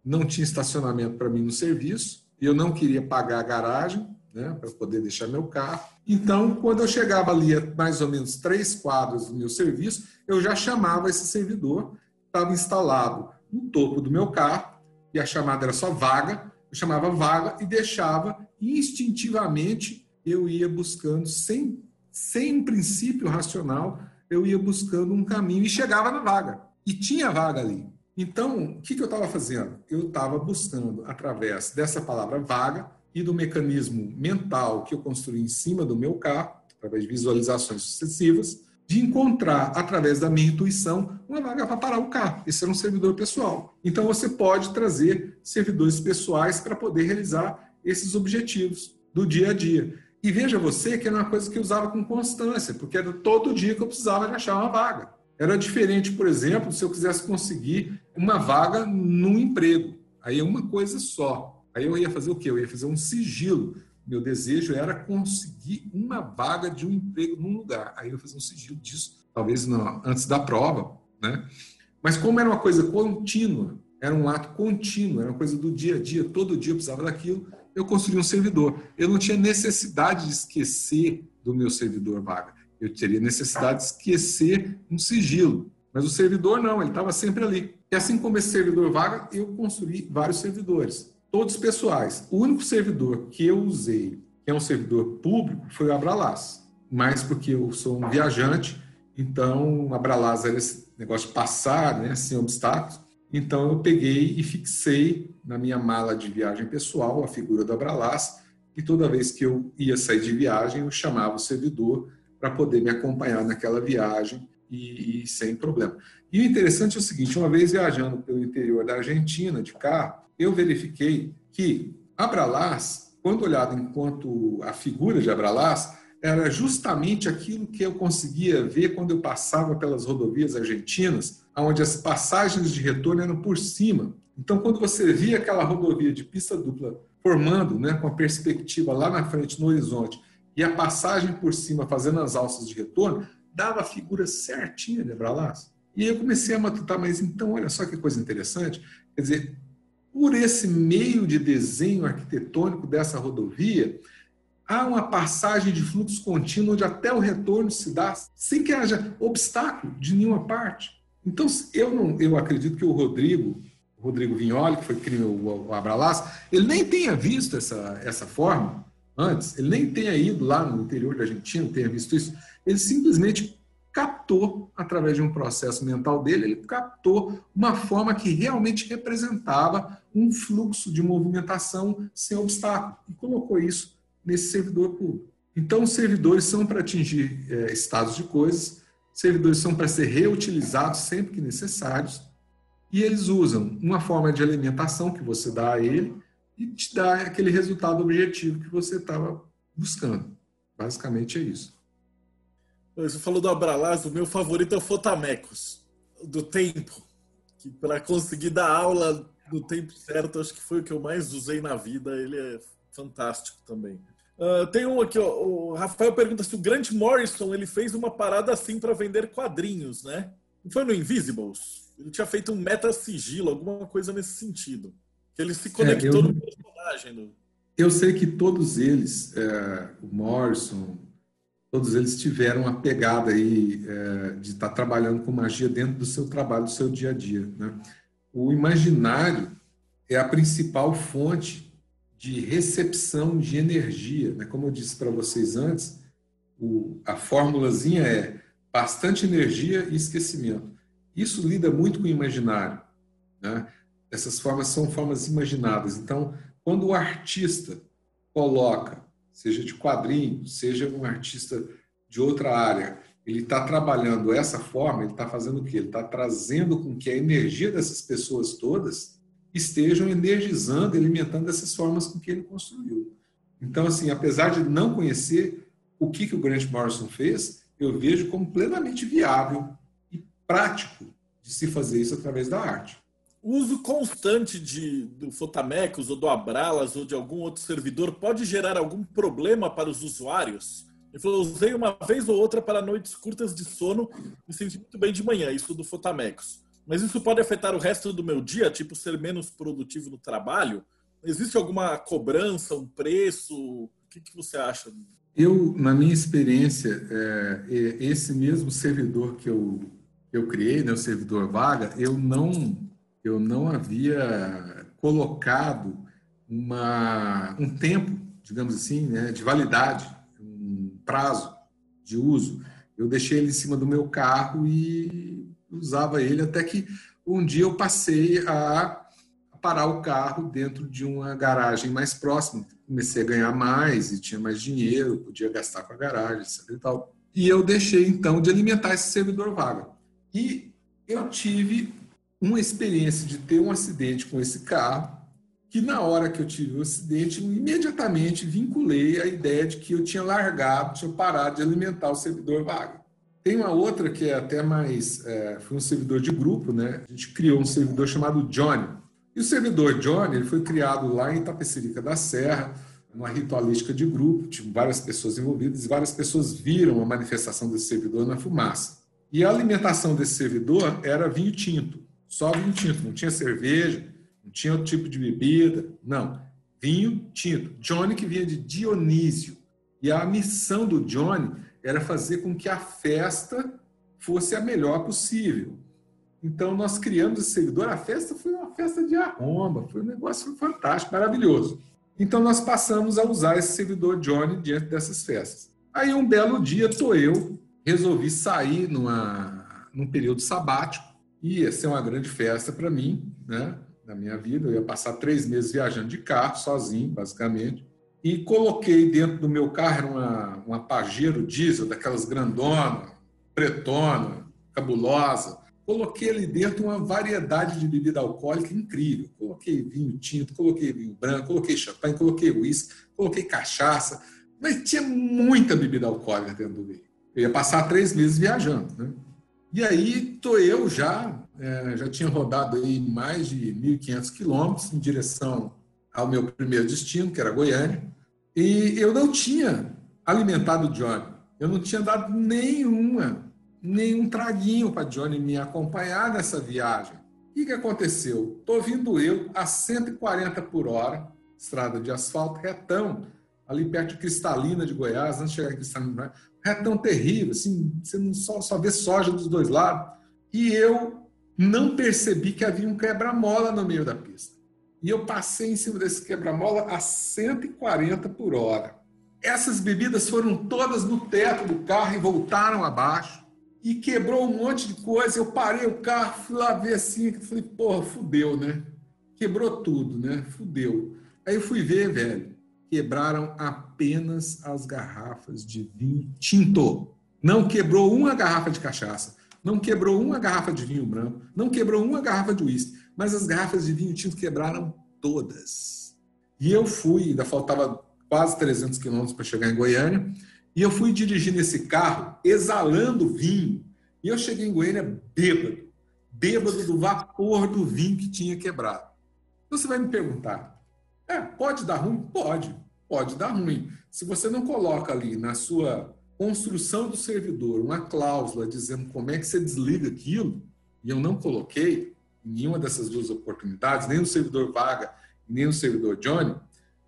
não tinha estacionamento para mim no serviço, e eu não queria pagar a garagem né, para poder deixar meu carro. Então, quando eu chegava ali a mais ou menos três quadros do meu serviço, eu já chamava esse servidor, estava instalado no topo do meu carro, e a chamada era só vaga, eu chamava vaga e deixava instintivamente eu ia buscando sem sem um princípio racional, eu ia buscando um caminho e chegava na vaga. E tinha vaga ali. Então, o que, que eu estava fazendo? Eu estava buscando, através dessa palavra vaga e do mecanismo mental que eu construí em cima do meu carro, através de visualizações sucessivas, de encontrar, através da minha intuição, uma vaga para parar o carro. Esse era um servidor pessoal. Então, você pode trazer servidores pessoais para poder realizar esses objetivos do dia a dia. E veja você que era uma coisa que eu usava com constância, porque era todo dia que eu precisava de achar uma vaga. Era diferente, por exemplo, se eu quisesse conseguir uma vaga num emprego. Aí é uma coisa só. Aí eu ia fazer o quê? Eu ia fazer um sigilo. Meu desejo era conseguir uma vaga de um emprego num lugar. Aí eu ia fazer um sigilo disso, talvez não, antes da prova, né? Mas como era uma coisa contínua, era um ato contínuo, era uma coisa do dia a dia, todo dia eu precisava daquilo, eu construí um servidor. Eu não tinha necessidade de esquecer do meu servidor vaga. Eu teria necessidade de esquecer um sigilo. Mas o servidor não, ele estava sempre ali. E assim como esse servidor vaga, eu construí vários servidores, todos pessoais. O único servidor que eu usei, que é um servidor público, foi o Abralás. Mas porque eu sou um viajante, então o Abralás era esse negócio de passar, né, sem obstáculos. Então eu peguei e fixei na minha mala de viagem pessoal a figura do Abralás e toda vez que eu ia sair de viagem eu chamava o servidor para poder me acompanhar naquela viagem e, e, sem problema. E o interessante é o seguinte, uma vez viajando pelo interior da Argentina de carro, eu verifiquei que Abralás, quando olhado enquanto a figura de Abralás, era justamente aquilo que eu conseguia ver quando eu passava pelas rodovias argentinas onde as passagens de retorno eram por cima. Então, quando você via aquela rodovia de pista dupla formando, né, com a perspectiva lá na frente no horizonte, e a passagem por cima fazendo as alças de retorno, dava a figura certinha de Abralás. E aí eu comecei a matutar, mas então, olha só que coisa interessante. Quer dizer, por esse meio de desenho arquitetônico dessa rodovia, há uma passagem de fluxo contínuo onde até o retorno se dá sem que haja obstáculo de nenhuma parte. Então, eu não, eu acredito que o Rodrigo, o Rodrigo Vignoli, que foi que criou o, Abralás, ele nem tenha visto essa, essa forma antes, ele nem tenha ido lá no interior da Argentina, tenha visto isso, ele simplesmente captou, através de um processo mental dele, ele captou uma forma que realmente representava um fluxo de movimentação sem obstáculo e colocou isso nesse servidor público. Então, os servidores são para atingir é, estados de coisas, servidores são para ser reutilizados sempre que necessários, e eles usam uma forma de alimentação que você dá a ele e te dá aquele resultado objetivo que você estava buscando. Basicamente é isso. Você falou do Abralaz, o meu favorito é o Fotamecos, do tempo. Que para conseguir dar aula no tempo certo, acho que foi o que eu mais usei na vida. Ele é fantástico também. Uh, tem um aqui, ó, o Rafael pergunta se o Grant Morrison ele fez uma parada assim para vender quadrinhos, né? Não foi no Invisibles? Ele tinha feito um meta sigilo, alguma coisa nesse sentido. Ele se conectou é, eu, no personagem. No... Eu sei que todos eles, é, o Morrison, todos eles tiveram a pegada aí é, de estar tá trabalhando com magia dentro do seu trabalho, do seu dia a dia. Né? O imaginário é a principal fonte de recepção de energia. Né? Como eu disse para vocês antes, o, a formulazinha é bastante energia e esquecimento. Isso lida muito com o imaginário. Né? Essas formas são formas imaginadas. Então, quando o artista coloca, seja de quadrinho, seja um artista de outra área, ele está trabalhando essa forma, ele está fazendo o quê? Ele está trazendo com que a energia dessas pessoas todas estejam energizando, alimentando essas formas com que ele construiu. Então, assim, apesar de não conhecer o que, que o Grant Morrison fez, eu vejo como plenamente viável e prático de se fazer isso através da arte. O uso constante de, do Fotamecos ou do Abralas ou de algum outro servidor pode gerar algum problema para os usuários? Ele falou, usei uma vez ou outra para noites curtas de sono e senti muito bem de manhã, isso do Fotamecos. Mas isso pode afetar o resto do meu dia, tipo ser menos produtivo no trabalho? Existe alguma cobrança, um preço? O que, que você acha? Eu, na minha experiência, é, esse mesmo servidor que eu, eu criei, né, o servidor vaga, eu não, eu não havia colocado uma, um tempo, digamos assim, né, de validade, um prazo de uso. Eu deixei ele em cima do meu carro e usava ele até que um dia eu passei a parar o carro dentro de uma garagem mais próxima. Comecei a ganhar mais e tinha mais dinheiro, podia gastar com a garagem, etc. E, tal. e eu deixei então de alimentar esse servidor vaga. E eu tive uma experiência de ter um acidente com esse carro, que na hora que eu tive o acidente, imediatamente vinculei a ideia de que eu tinha largado, tinha parado de alimentar o servidor vaga. Tem uma outra que é até mais. É, foi um servidor de grupo, né? A gente criou um servidor chamado Johnny. E o servidor Johnny ele foi criado lá em Itapecerica da Serra, numa ritualística de grupo, tinha várias pessoas envolvidas e várias pessoas viram a manifestação desse servidor na fumaça. E a alimentação desse servidor era vinho tinto, só vinho tinto, não tinha cerveja, não tinha outro tipo de bebida, não. Vinho tinto. Johnny que vinha de Dionísio. E a missão do Johnny era fazer com que a festa fosse a melhor possível. Então, nós criamos esse servidor. A festa foi uma festa de arromba, foi um negócio fantástico, maravilhoso. Então, nós passamos a usar esse servidor Johnny diante dessas festas. Aí, um belo dia, tô eu, resolvi sair numa, num período sabático. Ia ser uma grande festa para mim, né? Na minha vida. Eu ia passar três meses viajando de carro, sozinho, basicamente e coloquei dentro do meu carro, uma, uma Pajero diesel, daquelas grandona, pretona, cabulosa. Coloquei ali dentro uma variedade de bebida alcoólica incrível. Coloquei vinho tinto, coloquei vinho branco, coloquei champanhe, coloquei uísque, coloquei cachaça. Mas tinha muita bebida alcoólica dentro do meio. Eu ia passar três meses viajando. Né? E aí, tô eu já, é, já tinha rodado aí mais de 1.500 quilômetros em direção ao meu primeiro destino, que era Goiânia, e eu não tinha alimentado o Johnny. Eu não tinha dado nenhuma, nenhum traguinho para Johnny me acompanhar nessa viagem. O que, aconteceu? Estou vindo eu a 140 por hora, estrada de asfalto, retão, ali perto de Cristalina de Goiás, antes de chegar em Cristalina, retão terrível, assim, você não só, só vê soja dos dois lados. E eu não percebi que havia um quebra-mola no meio da pista e eu passei em cima desse quebra-mola a 140 por hora. Essas bebidas foram todas no teto do carro e voltaram abaixo. e quebrou um monte de coisa. Eu parei o carro, fui lá ver assim, falei, porra, fudeu, né? Quebrou tudo, né? Fudeu. Aí eu fui ver, velho, quebraram apenas as garrafas de vinho tinto. Não quebrou uma garrafa de cachaça, não quebrou uma garrafa de vinho branco, não quebrou uma garrafa de uísque, mas as garrafas de vinho tinto quebraram todas. E eu fui, ainda faltava quase 300 quilômetros para chegar em Goiânia, e eu fui dirigir nesse carro, exalando vinho. E eu cheguei em Goiânia bêbado, bêbado do vapor do vinho que tinha quebrado. Você vai me perguntar, é, pode dar ruim? Pode, pode dar ruim. Se você não coloca ali na sua construção do servidor uma cláusula dizendo como é que você desliga aquilo, e eu não coloquei em nenhuma dessas duas oportunidades, nem no servidor vaga, nem no servidor Johnny,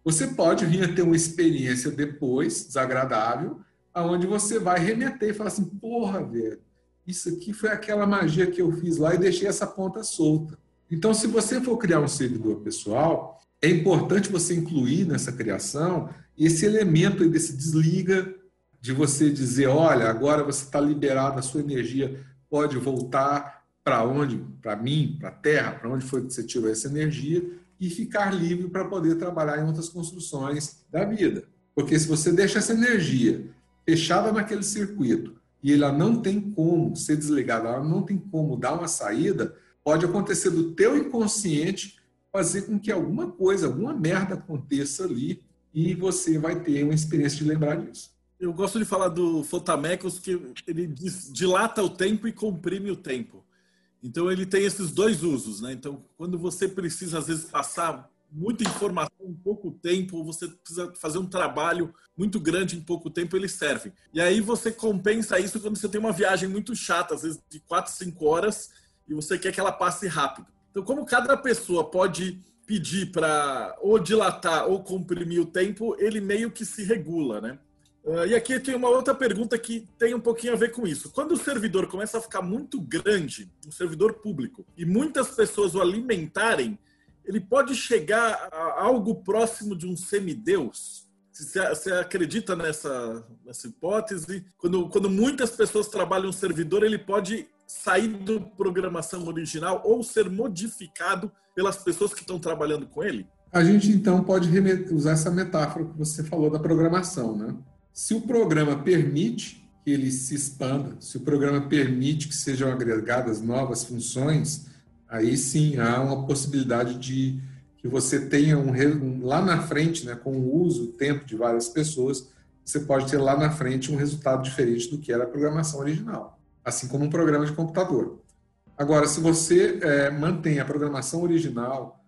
você pode vir a ter uma experiência depois, desagradável, aonde você vai remeter e falar assim, porra, velho, isso aqui foi aquela magia que eu fiz lá e deixei essa ponta solta. Então, se você for criar um servidor pessoal, é importante você incluir nessa criação esse elemento desse desliga, de você dizer, olha, agora você está liberado, a sua energia pode voltar para onde? Para mim, para a Terra, para onde foi que você tirou essa energia, e ficar livre para poder trabalhar em outras construções da vida. Porque se você deixa essa energia fechada naquele circuito e ela não tem como ser desligada, ela não tem como dar uma saída, pode acontecer do teu inconsciente fazer com que alguma coisa, alguma merda aconteça ali e você vai ter uma experiência de lembrar disso. Eu gosto de falar do Fotamecos que ele dilata o tempo e comprime o tempo. Então ele tem esses dois usos, né? Então quando você precisa às vezes passar muita informação em pouco tempo, você precisa fazer um trabalho muito grande em pouco tempo, ele serve. E aí você compensa isso quando você tem uma viagem muito chata, às vezes de 4, 5 horas, e você quer que ela passe rápido. Então como cada pessoa pode pedir para ou dilatar ou comprimir o tempo, ele meio que se regula, né? Uh, e aqui tem uma outra pergunta que tem um pouquinho a ver com isso. Quando o servidor começa a ficar muito grande, um servidor público, e muitas pessoas o alimentarem, ele pode chegar a algo próximo de um semideus? Você acredita nessa, nessa hipótese? Quando, quando muitas pessoas trabalham um servidor, ele pode sair da programação original ou ser modificado pelas pessoas que estão trabalhando com ele? A gente então pode usar essa metáfora que você falou da programação, né? Se o programa permite que ele se expanda, se o programa permite que sejam agregadas novas funções, aí sim há uma possibilidade de que você tenha um, um lá na frente, né, com o uso, o tempo de várias pessoas, você pode ter lá na frente um resultado diferente do que era a programação original, assim como um programa de computador. Agora, se você é, mantém a programação original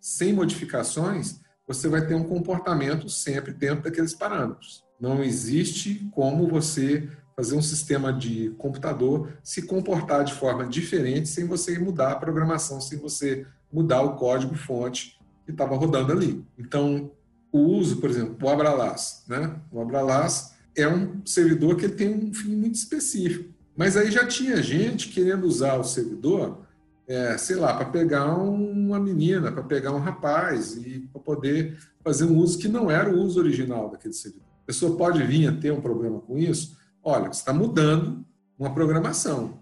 sem modificações, você vai ter um comportamento sempre dentro daqueles parâmetros. Não existe como você fazer um sistema de computador se comportar de forma diferente sem você mudar a programação, sem você mudar o código fonte que estava rodando ali. Então, o uso, por exemplo, o Abralas, né? O Abralas é um servidor que tem um fim muito específico. Mas aí já tinha gente querendo usar o servidor, é, sei lá, para pegar uma menina, para pegar um rapaz e para poder fazer um uso que não era o uso original daquele servidor. A pessoa pode vir a ter um problema com isso. Olha, você está mudando uma programação.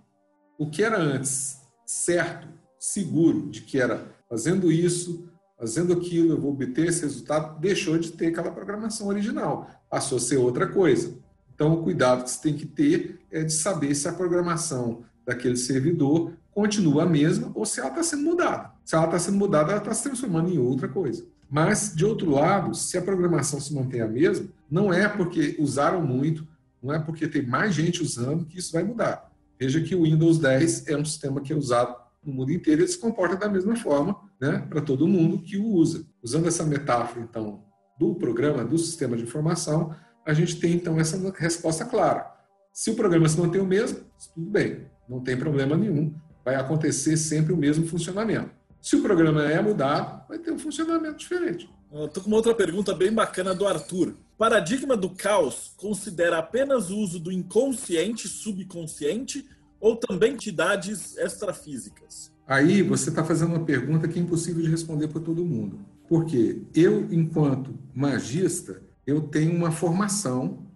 O que era antes certo, seguro, de que era fazendo isso, fazendo aquilo, eu vou obter esse resultado, deixou de ter aquela programação original. Passou a ser outra coisa. Então, o cuidado que você tem que ter é de saber se a programação daquele servidor continua a mesma ou se ela está sendo mudada. Se ela está sendo mudada, ela está se transformando em outra coisa. Mas, de outro lado, se a programação se mantém a mesma, não é porque usaram muito, não é porque tem mais gente usando que isso vai mudar. Veja que o Windows 10 é um sistema que é usado no mundo inteiro ele se comporta da mesma forma né, para todo mundo que o usa. Usando essa metáfora, então, do programa, do sistema de informação, a gente tem, então, essa resposta clara. Se o programa se mantém o mesmo, tudo bem, não tem problema nenhum, vai acontecer sempre o mesmo funcionamento. Se o programa é mudado, vai ter um funcionamento diferente. Estou com uma outra pergunta bem bacana do Arthur. Paradigma do caos considera apenas o uso do inconsciente, subconsciente ou também entidades extrafísicas? Aí você está fazendo uma pergunta que é impossível de responder para todo mundo. Porque eu, enquanto magista, eu tenho uma formação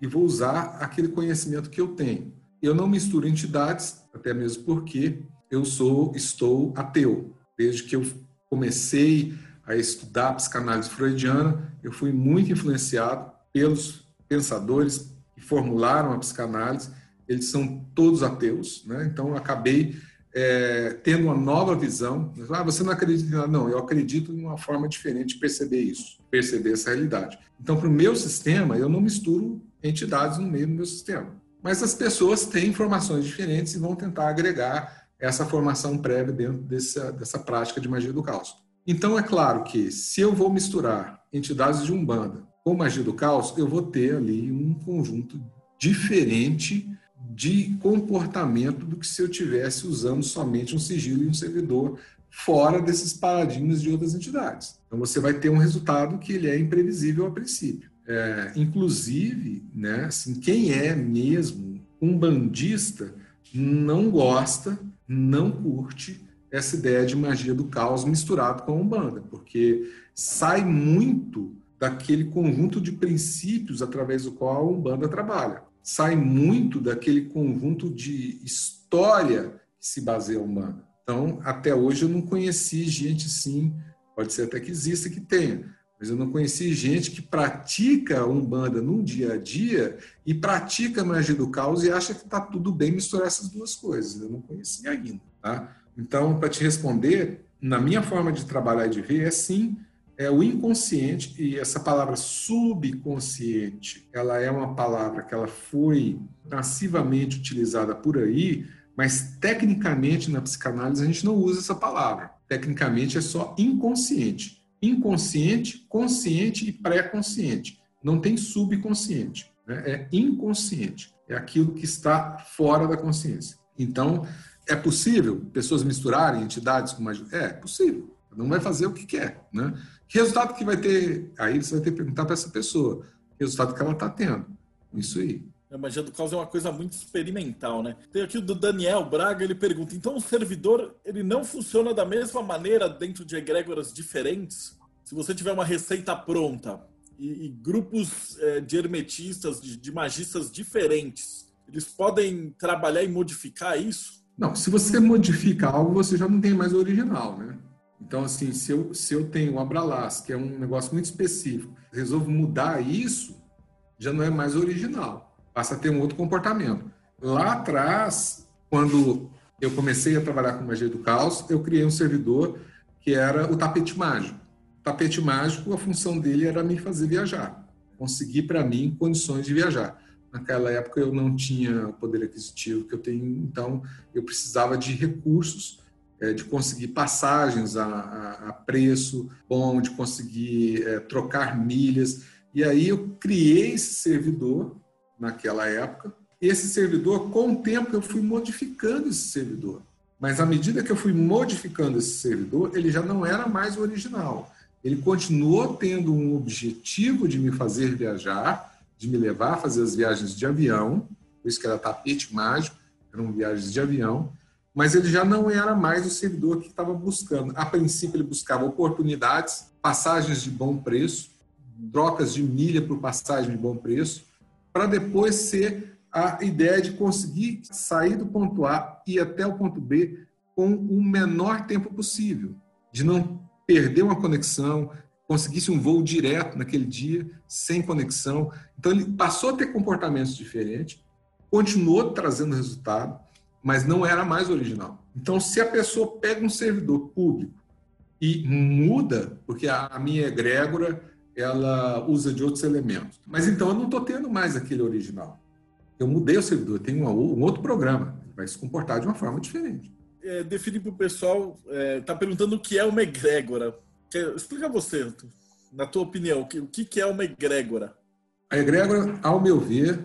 e vou usar aquele conhecimento que eu tenho. eu não misturo entidades, até mesmo porque eu sou, estou ateu. Desde que eu comecei a estudar psicanálise freudiana, eu fui muito influenciado pelos pensadores que formularam a psicanálise. Eles são todos ateus, né? Então eu acabei é, tendo uma nova visão. Ah, você não acredita em nada? Não, eu acredito em uma forma diferente de perceber isso, perceber essa realidade. Então, para o meu sistema, eu não misturo entidades no meio do meu sistema. Mas as pessoas têm informações diferentes e vão tentar agregar essa formação prévia dentro dessa, dessa prática de magia do caos. Então, é claro que se eu vou misturar entidades de Umbanda com magia do caos, eu vou ter ali um conjunto diferente de comportamento do que se eu tivesse usando somente um sigilo e um servidor fora desses paradigmas de outras entidades. Então você vai ter um resultado que ele é imprevisível a princípio. É, inclusive, né, assim, quem é mesmo um bandista não gosta, não curte essa ideia de magia do caos misturado com a Umbanda, porque sai muito daquele conjunto de princípios através do qual a Umbanda trabalha sai muito daquele conjunto de história que se baseia a Umbanda. Então, até hoje eu não conheci gente sim, pode ser até que exista que tenha, mas eu não conheci gente que pratica Umbanda no dia a dia e pratica magia do caos e acha que está tudo bem misturar essas duas coisas. Eu não conheci ainda. Tá? Então, para te responder, na minha forma de trabalhar e de ver, é sim é o inconsciente e essa palavra subconsciente, ela é uma palavra que ela foi massivamente utilizada por aí, mas tecnicamente na psicanálise a gente não usa essa palavra. Tecnicamente é só inconsciente. Inconsciente, consciente e pré-consciente. Não tem subconsciente. Né? É inconsciente. É aquilo que está fora da consciência. Então, é possível pessoas misturarem entidades com magia? É, é possível. Não vai fazer o que quer, né? Que resultado que vai ter? Aí você vai ter que perguntar para essa pessoa. Que resultado que ela está tendo. Isso aí. A magia do caos é uma coisa muito experimental, né? Tem aqui o do Daniel Braga, ele pergunta: então o servidor ele não funciona da mesma maneira dentro de egrégoras diferentes? Se você tiver uma receita pronta e, e grupos é, de hermetistas, de, de magistas diferentes, eles podem trabalhar e modificar isso? Não, se você modifica algo, você já não tem mais o original, né? Então, assim, se eu, se eu tenho o Abralas, que é um negócio muito específico, resolvo mudar isso, já não é mais original, passa a ter um outro comportamento. Lá atrás, quando eu comecei a trabalhar com magia do caos, eu criei um servidor que era o tapete mágico. O tapete mágico, a função dele era me fazer viajar, conseguir para mim condições de viajar. Naquela época eu não tinha o poder aquisitivo que eu tenho, então eu precisava de recursos de conseguir passagens a, a, a, preço bom, de conseguir é, trocar milhas. E aí eu criei esse servidor naquela época. Esse servidor, com o tempo, eu fui modificando esse servidor. Mas à medida que eu fui modificando esse servidor, ele já não era mais o original. Ele continuou tendo um objetivo de me fazer viajar, de me levar a fazer as viagens de avião, por isso que era tapete mágico, eram viagens de avião, mas ele já não era mais o servidor que estava buscando. A princípio, ele buscava oportunidades, passagens de bom preço, trocas de milha por passagem de bom preço, para depois ser a ideia de conseguir sair do ponto A e ir até o ponto B com o menor tempo possível, de não perder uma conexão, conseguisse um voo direto naquele dia, sem conexão. Então, ele passou a ter comportamentos diferentes, continuou trazendo resultado, mas não era mais original. Então, se a pessoa pega um servidor público e muda, porque a minha egrégora ela usa de outros elementos, mas então eu não estou tendo mais aquele original. Eu mudei o servidor, tem um, outro programa, vai se comportar de uma forma diferente. É, definir para o pessoal, está é, tá perguntando o que é uma egrégora. Explica você, na tua opinião, o que, o que é uma egrégora? A egrégora, ao meu ver,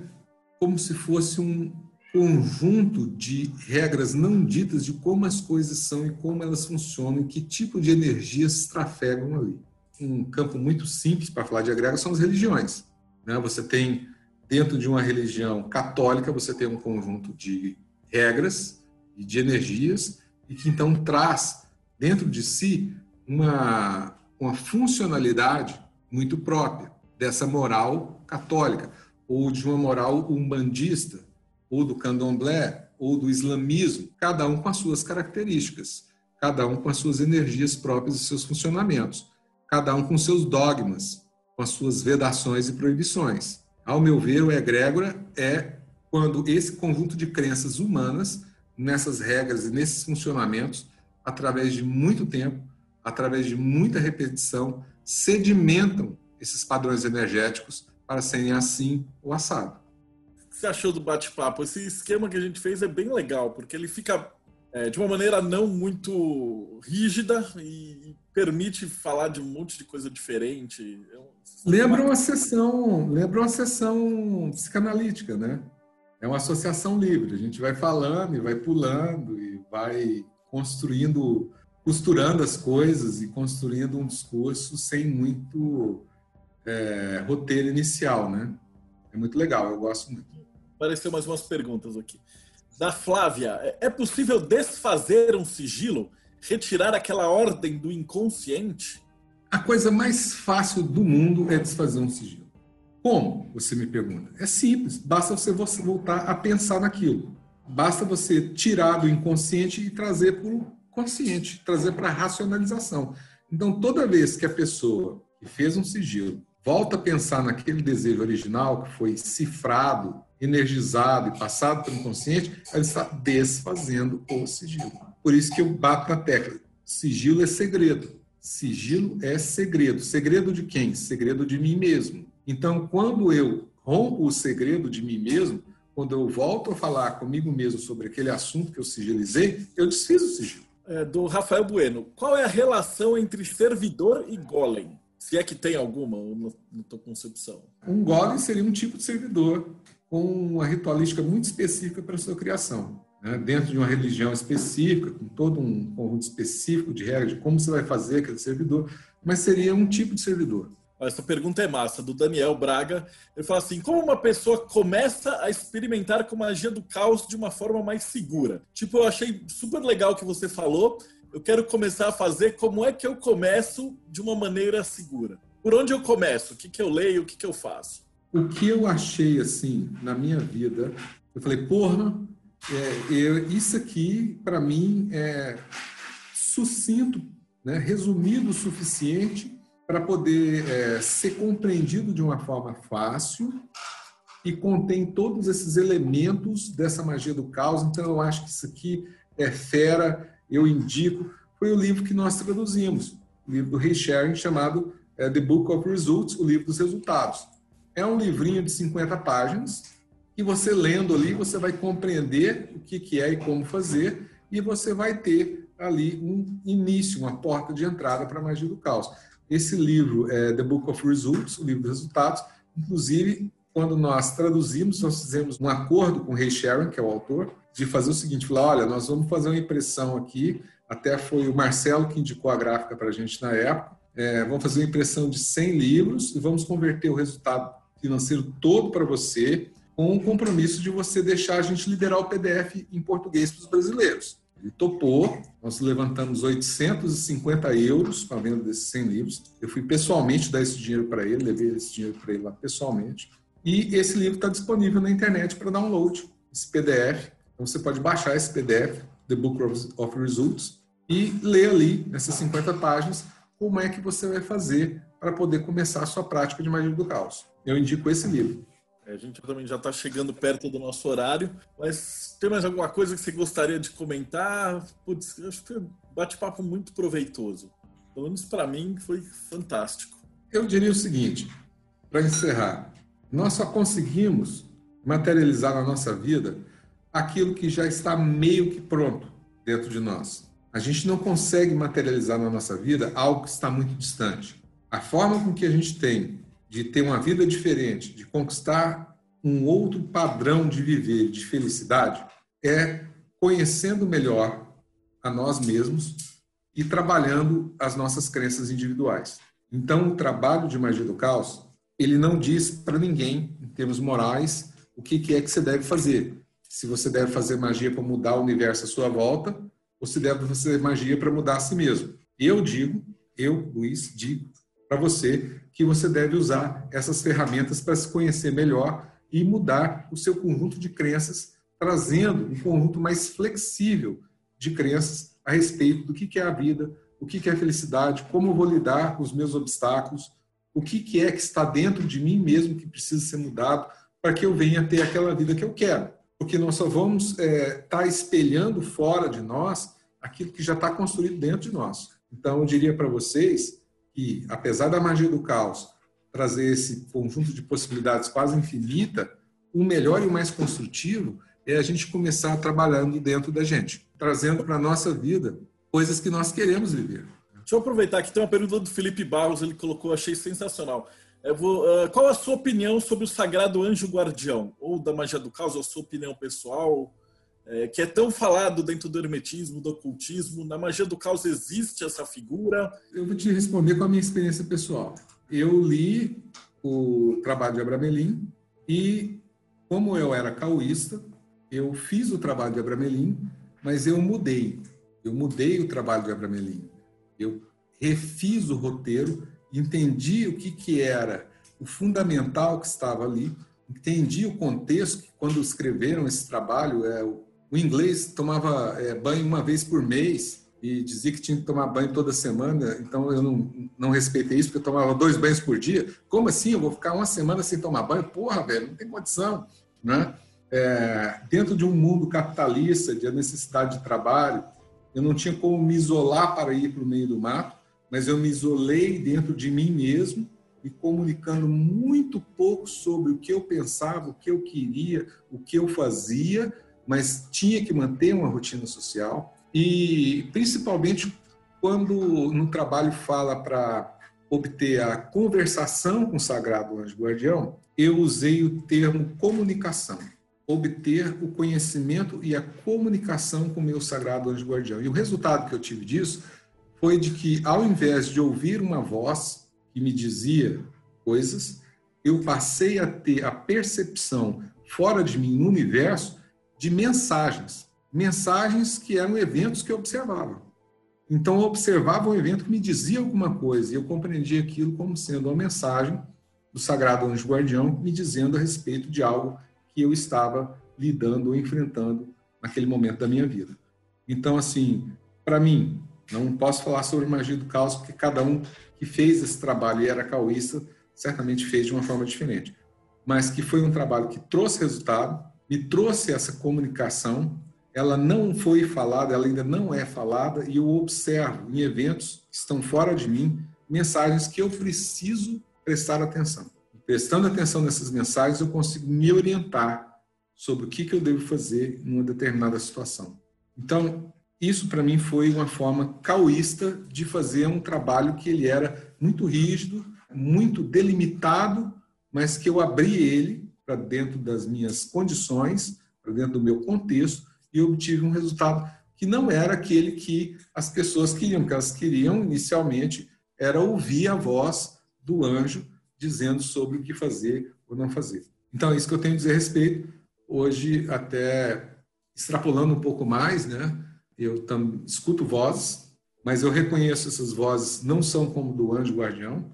como se fosse um, conjunto de regras não ditas de como as coisas são e como elas funcionam e que tipo de energias trafegam ali. Um campo muito simples para falar de egrégora são as religiões. Né? Você tem, dentro de uma religião católica, você tem um conjunto de regras e de energias e que então traz dentro de si uma, uma funcionalidade muito própria dessa moral católica ou de uma moral umbandista ou do candomblé, ou do islamismo, cada um com as suas características, cada um com as suas energias próprias e seus funcionamentos, cada um com seus dogmas, com as suas vedações e proibições. Ao meu ver, o egrégora é quando esse conjunto de crenças humanas, nessas regras e nesses funcionamentos, através de muito tempo, através de muita repetição, sedimentam esses padrões energéticos para serem assim ou assado. Você achou do bate-papo? Esse esquema que a gente fez é bem legal, porque ele fica é, de uma maneira não muito rígida e permite falar de um monte de coisa diferente. É lembra uma sessão, lembra uma sessão psicanalítica, né? É uma associação livre. A gente vai falando e vai pulando e vai construindo, costurando as coisas e construindo um discurso sem muito é, roteiro inicial, né? É muito legal, eu gosto muito. Apareceu mais umas perguntas aqui. Da Flávia, é, é possível desfazer um sigilo? Retirar aquela ordem do inconsciente? A coisa mais fácil do mundo é desfazer um sigilo. Como? Você me pergunta. É simples, basta você voltar a pensar naquilo. Basta você tirar do inconsciente e trazer para o consciente, trazer para a racionalização. Então, toda vez que a pessoa que fez um sigilo volta a pensar naquele desejo original que foi cifrado, energizado e passado pelo inconsciente, ela está desfazendo o sigilo. Por isso que eu bato na tecla. Sigilo é segredo. Sigilo é segredo. Segredo de quem? Segredo de mim mesmo. Então, quando eu rompo o segredo de mim mesmo, quando eu volto a falar comigo mesmo sobre aquele assunto que eu sigilizei, eu desfiz o sigilo. É, do Rafael Bueno. Qual é a relação entre servidor e golem? Se é que tem alguma, na tua concepção. Um golem seria um tipo de servidor com uma ritualística muito específica para a sua criação. Né? Dentro de uma religião específica, com todo um conjunto específico de regras de como você vai fazer aquele servidor, mas seria um tipo de servidor. Essa pergunta é massa, do Daniel Braga. Ele fala assim: como uma pessoa começa a experimentar com magia do caos de uma forma mais segura? Tipo, eu achei super legal o que você falou, eu quero começar a fazer, como é que eu começo de uma maneira segura? Por onde eu começo? O que, que eu leio? O que, que eu faço? O que eu achei, assim, na minha vida, eu falei, porra, é, eu, isso aqui, para mim, é sucinto, né, resumido o suficiente para poder é, ser compreendido de uma forma fácil e contém todos esses elementos dessa magia do caos. Então, eu acho que isso aqui é fera, eu indico, foi o livro que nós traduzimos, o livro do Ray Sharing, chamado é, The Book of Results, o livro dos resultados. É um livrinho de 50 páginas, e você lendo ali, você vai compreender o que, que é e como fazer, e você vai ter ali um início, uma porta de entrada para a magia do caos. Esse livro é The Book of Results, o livro dos resultados, inclusive quando nós traduzimos, nós fizemos um acordo com o Ray Sharon, que é o autor, de fazer o seguinte: falar, olha, nós vamos fazer uma impressão aqui. Até foi o Marcelo que indicou a gráfica para a gente na época. É, vamos fazer uma impressão de 100 livros e vamos converter o resultado financeiro todo para você, com o compromisso de você deixar a gente liberar o PDF em português para os brasileiros. Ele topou, nós levantamos 850 euros para a venda desses 100 livros. Eu fui pessoalmente dar esse dinheiro para ele, levei esse dinheiro para ele lá pessoalmente. E esse livro está disponível na internet para download, esse PDF. Então você pode baixar esse PDF, The Book of Results, e ler ali, nessas 50 páginas, como é que você vai fazer para poder começar a sua prática de magia do caos. Eu indico esse livro. É, a gente também já está chegando perto do nosso horário, mas tem mais alguma coisa que você gostaria de comentar? Putz, acho que foi um bate-papo muito proveitoso. Pelo menos para mim foi fantástico. Eu diria o seguinte, para encerrar, nós só conseguimos materializar na nossa vida aquilo que já está meio que pronto dentro de nós. A gente não consegue materializar na nossa vida algo que está muito distante. A forma com que a gente tem de ter uma vida diferente, de conquistar um outro padrão de viver, de felicidade, é conhecendo melhor a nós mesmos e trabalhando as nossas crenças individuais. Então, o trabalho de magia do caos ele não diz para ninguém, em termos morais, o que, é que você deve fazer. Se você deve fazer magia para mudar o universo à sua volta, ou se deve fazer magia para mudar a si mesmo. Eu digo, eu, Luiz, digo para você que você deve usar essas ferramentas para se conhecer melhor e mudar o seu conjunto de crenças trazendo um conjunto mais flexível de crenças a respeito do que é a vida, o que é felicidade, como eu vou lidar com os meus obstáculos, o que é que está dentro de mim mesmo que precisa ser mudado para que eu venha ter aquela vida que eu quero. Porque nós só vamos estar é, tá espelhando fora de nós aquilo que já está construído dentro de nós. Então, eu diria para vocês que, apesar da magia do caos trazer esse conjunto de possibilidades quase infinita, o melhor e o mais construtivo é a gente começar trabalhando dentro da gente, trazendo para a nossa vida coisas que nós queremos viver. Deixa eu aproveitar que tem uma pergunta do Felipe Barros, ele colocou, achei sensacional. Vou, uh, qual a sua opinião sobre o sagrado anjo guardião? Ou da magia do caos, a sua opinião pessoal? É, que é tão falado dentro do hermetismo, do ocultismo. Na magia do caos existe essa figura? Eu vou te responder com a minha experiência pessoal. Eu li o trabalho de Abramelin e, como eu era cauísta, eu fiz o trabalho de Abramelin, mas eu mudei. Eu mudei o trabalho de Abramelin. Eu refiz o roteiro, entendi o que, que era o fundamental que estava ali, entendi o contexto que quando escreveram esse trabalho, é, o, o inglês tomava é, banho uma vez por mês e dizia que tinha que tomar banho toda semana, então eu não, não respeitei isso, porque eu tomava dois banhos por dia. Como assim? Eu vou ficar uma semana sem tomar banho? Porra, velho, não tem condição, né? é, dentro de um mundo capitalista, de necessidade de trabalho, eu não tinha como me isolar para ir para o meio do mato, mas eu me isolei dentro de mim mesmo, me comunicando muito pouco sobre o que eu pensava, o que eu queria, o que eu fazia, mas tinha que manter uma rotina social. E principalmente quando no trabalho fala para obter a conversação com o Sagrado Anjo Guardião, eu usei o termo comunicação obter o conhecimento e a comunicação com o meu sagrado anjo guardião. E o resultado que eu tive disso foi de que, ao invés de ouvir uma voz que me dizia coisas, eu passei a ter a percepção fora de mim, no universo, de mensagens. Mensagens que eram eventos que eu observava. Então, eu observava um evento que me dizia alguma coisa e eu compreendia aquilo como sendo uma mensagem do Sagrado Anjo Guardião me dizendo a respeito de algo que eu estava lidando ou enfrentando naquele momento da minha vida. Então, assim, para mim, não posso falar sobre magia do caos, porque cada um que fez esse trabalho e era cauísta, certamente fez de uma forma diferente. Mas que foi um trabalho que trouxe resultado, me trouxe essa comunicação, ela não foi falada, ela ainda não é falada, e eu observo em eventos que estão fora de mim mensagens que eu preciso prestar atenção prestando atenção nessas mensagens, eu consigo me orientar sobre o que, que eu devo fazer em uma determinada situação. Então, isso para mim foi uma forma caoísta de fazer um trabalho que ele era muito rígido, muito delimitado, mas que eu abri ele para dentro das minhas condições, para dentro do meu contexto, e obtive um resultado que não era aquele que as pessoas queriam, que elas queriam inicialmente era ouvir a voz do anjo dizendo sobre o que fazer ou não fazer. Então, é isso que eu tenho a dizer a respeito. Hoje, até extrapolando um pouco mais, né? Eu tam, escuto vozes, mas eu reconheço essas vozes não são como do anjo guardião,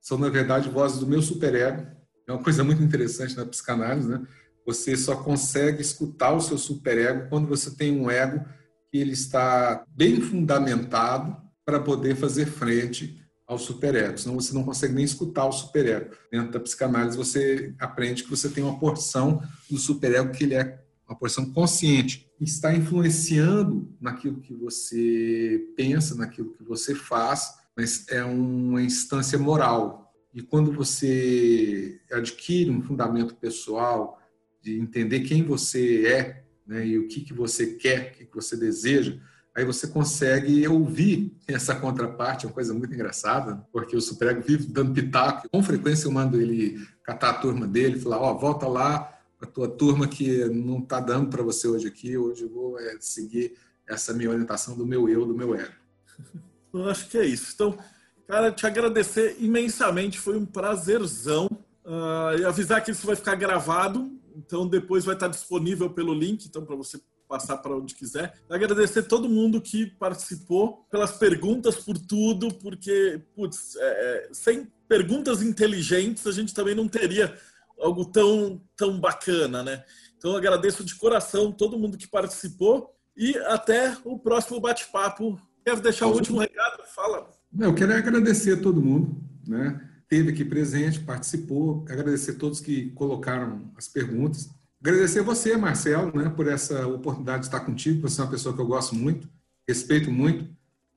são na verdade vozes do meu superego. É uma coisa muito interessante na psicanálise, né? Você só consegue escutar o seu superego quando você tem um ego que ele está bem fundamentado para poder fazer frente ao superego, senão você não consegue nem escutar o superego. Dentro da psicanálise, você aprende que você tem uma porção do superego que ele é uma porção consciente, está influenciando naquilo que você pensa, naquilo que você faz, mas é uma instância moral. E quando você adquire um fundamento pessoal de entender quem você é né, e o que, que você quer, o que, que você deseja, aí você consegue ouvir essa contraparte, é uma coisa muito engraçada, porque o Superego vive dando pitaco. Com frequência eu mando ele catar a turma dele, falar, ó, oh, volta lá a tua turma que não está dando para você hoje aqui, hoje eu vou é, seguir essa minha orientação do meu eu, do meu ego. Eu acho que é isso. Então, cara, te agradecer imensamente, foi um prazerzão. Uh, e avisar que isso vai ficar gravado, então depois vai estar disponível pelo link, então para você passar para onde quiser. Agradecer todo mundo que participou, pelas perguntas, por tudo, porque, putz, é, é, sem perguntas inteligentes a gente também não teria algo tão, tão bacana, né? Então agradeço de coração todo mundo que participou e até o próximo bate-papo. Quero deixar o último recado? Fala. Eu quero agradecer a todo mundo, né? Teve aqui presente, participou, agradecer a todos que colocaram as perguntas. Agradecer você, Marcelo, né, por essa oportunidade de estar contigo. Você é uma pessoa que eu gosto muito, respeito muito,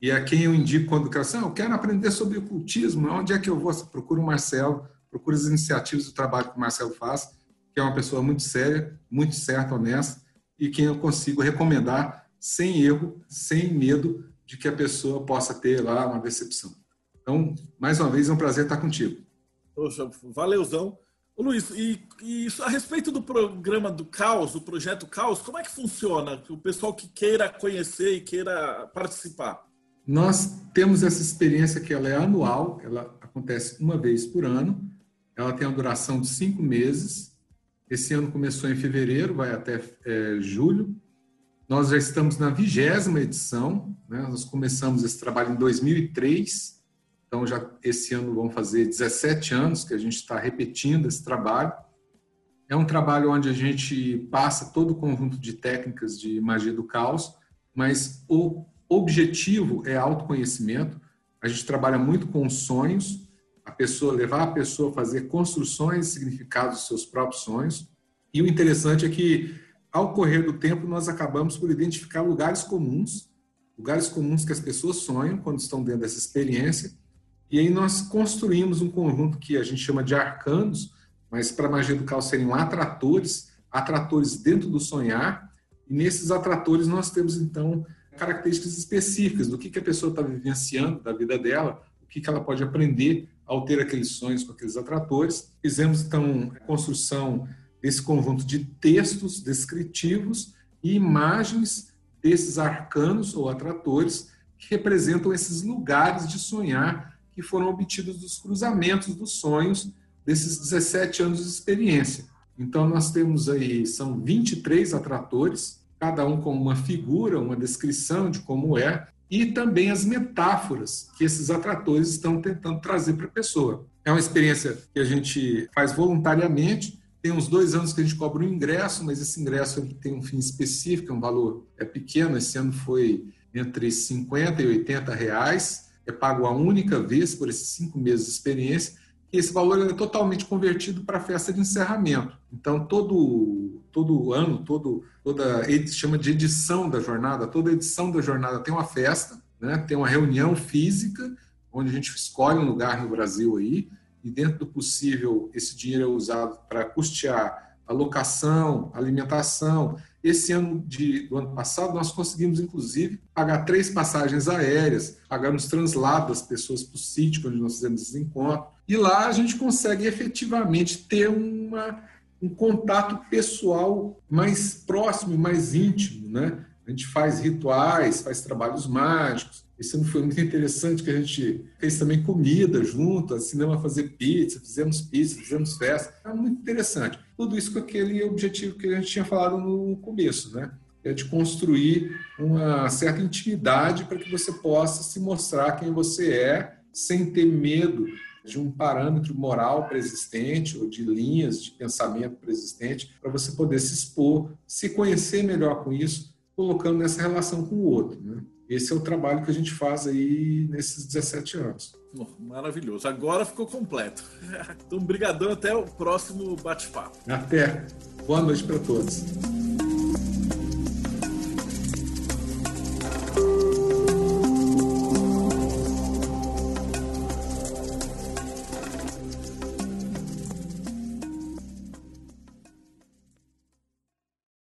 e a quem eu indico quando quero, assim, ah, eu quero aprender sobre ocultismo, onde é que eu vou? Procura o Marcelo, procura as iniciativas do trabalho que o Marcelo faz, que é uma pessoa muito séria, muito certa, honesta, e quem eu consigo recomendar sem erro, sem medo de que a pessoa possa ter lá uma decepção. Então, mais uma vez, é um prazer estar contigo. Poxa, valeuzão. Ô, Luiz, e, e, a respeito do programa do Caos, do projeto Caos, como é que funciona? O pessoal que queira conhecer e queira participar. Nós temos essa experiência que ela é anual, ela acontece uma vez por ano, ela tem a duração de cinco meses. Esse ano começou em fevereiro, vai até é, julho. Nós já estamos na vigésima edição, né? nós começamos esse trabalho em 2003, então já esse ano vão fazer 17 anos que a gente está repetindo esse trabalho. É um trabalho onde a gente passa todo o conjunto de técnicas de magia do caos, mas o objetivo é autoconhecimento. A gente trabalha muito com sonhos, a pessoa levar a pessoa a fazer construções, significados dos seus próprios sonhos. E o interessante é que ao correr do tempo nós acabamos por identificar lugares comuns, lugares comuns que as pessoas sonham quando estão dentro dessa experiência. E aí nós construímos um conjunto que a gente chama de arcanos, mas para a magia do caos seriam atratores, atratores dentro do sonhar. E nesses atratores nós temos então características específicas do que, que a pessoa está vivenciando da vida dela, o que, que ela pode aprender ao ter aqueles sonhos com aqueles atratores. Fizemos, então, a construção desse conjunto de textos descritivos e imagens desses arcanos ou atratores que representam esses lugares de sonhar que foram obtidos dos cruzamentos dos sonhos desses 17 anos de experiência. Então, nós temos aí, são 23 atratores, cada um com uma figura, uma descrição de como é, e também as metáforas que esses atratores estão tentando trazer para a pessoa. É uma experiência que a gente faz voluntariamente. Tem uns dois anos que a gente cobra um ingresso, mas esse ingresso tem um fim específico, é um valor é pequeno. Esse ano foi entre 50 e 80 reais. É pago a única vez por esses cinco meses de experiência que esse valor é totalmente convertido para a festa de encerramento. Então, todo, todo ano, todo, toda chama de edição da jornada, toda edição da jornada tem uma festa, né? tem uma reunião física, onde a gente escolhe um lugar no Brasil aí, e dentro do possível, esse dinheiro é usado para custear a locação, alimentação. Esse ano de, do ano passado, nós conseguimos, inclusive, pagar três passagens aéreas, pagamos translado das pessoas para o sítio onde nós fizemos esse encontro. E lá a gente consegue efetivamente ter uma, um contato pessoal mais próximo, mais íntimo, né? A gente faz rituais, faz trabalhos mágicos. Ano foi muito interessante que a gente fez também comida junto, assinamos a fazer pizza, fizemos pizza, fizemos festa. É muito interessante. Tudo isso com aquele objetivo que a gente tinha falado no começo, né? É de construir uma certa intimidade para que você possa se mostrar quem você é, sem ter medo de um parâmetro moral preexistente ou de linhas de pensamento preexistente para você poder se expor, se conhecer melhor com isso, colocando nessa relação com o outro. Né? Esse é o trabalho que a gente faz aí nesses 17 anos. Maravilhoso. Agora ficou completo. Então, brigadão. Até o próximo bate-papo. Até. Boa noite para todos.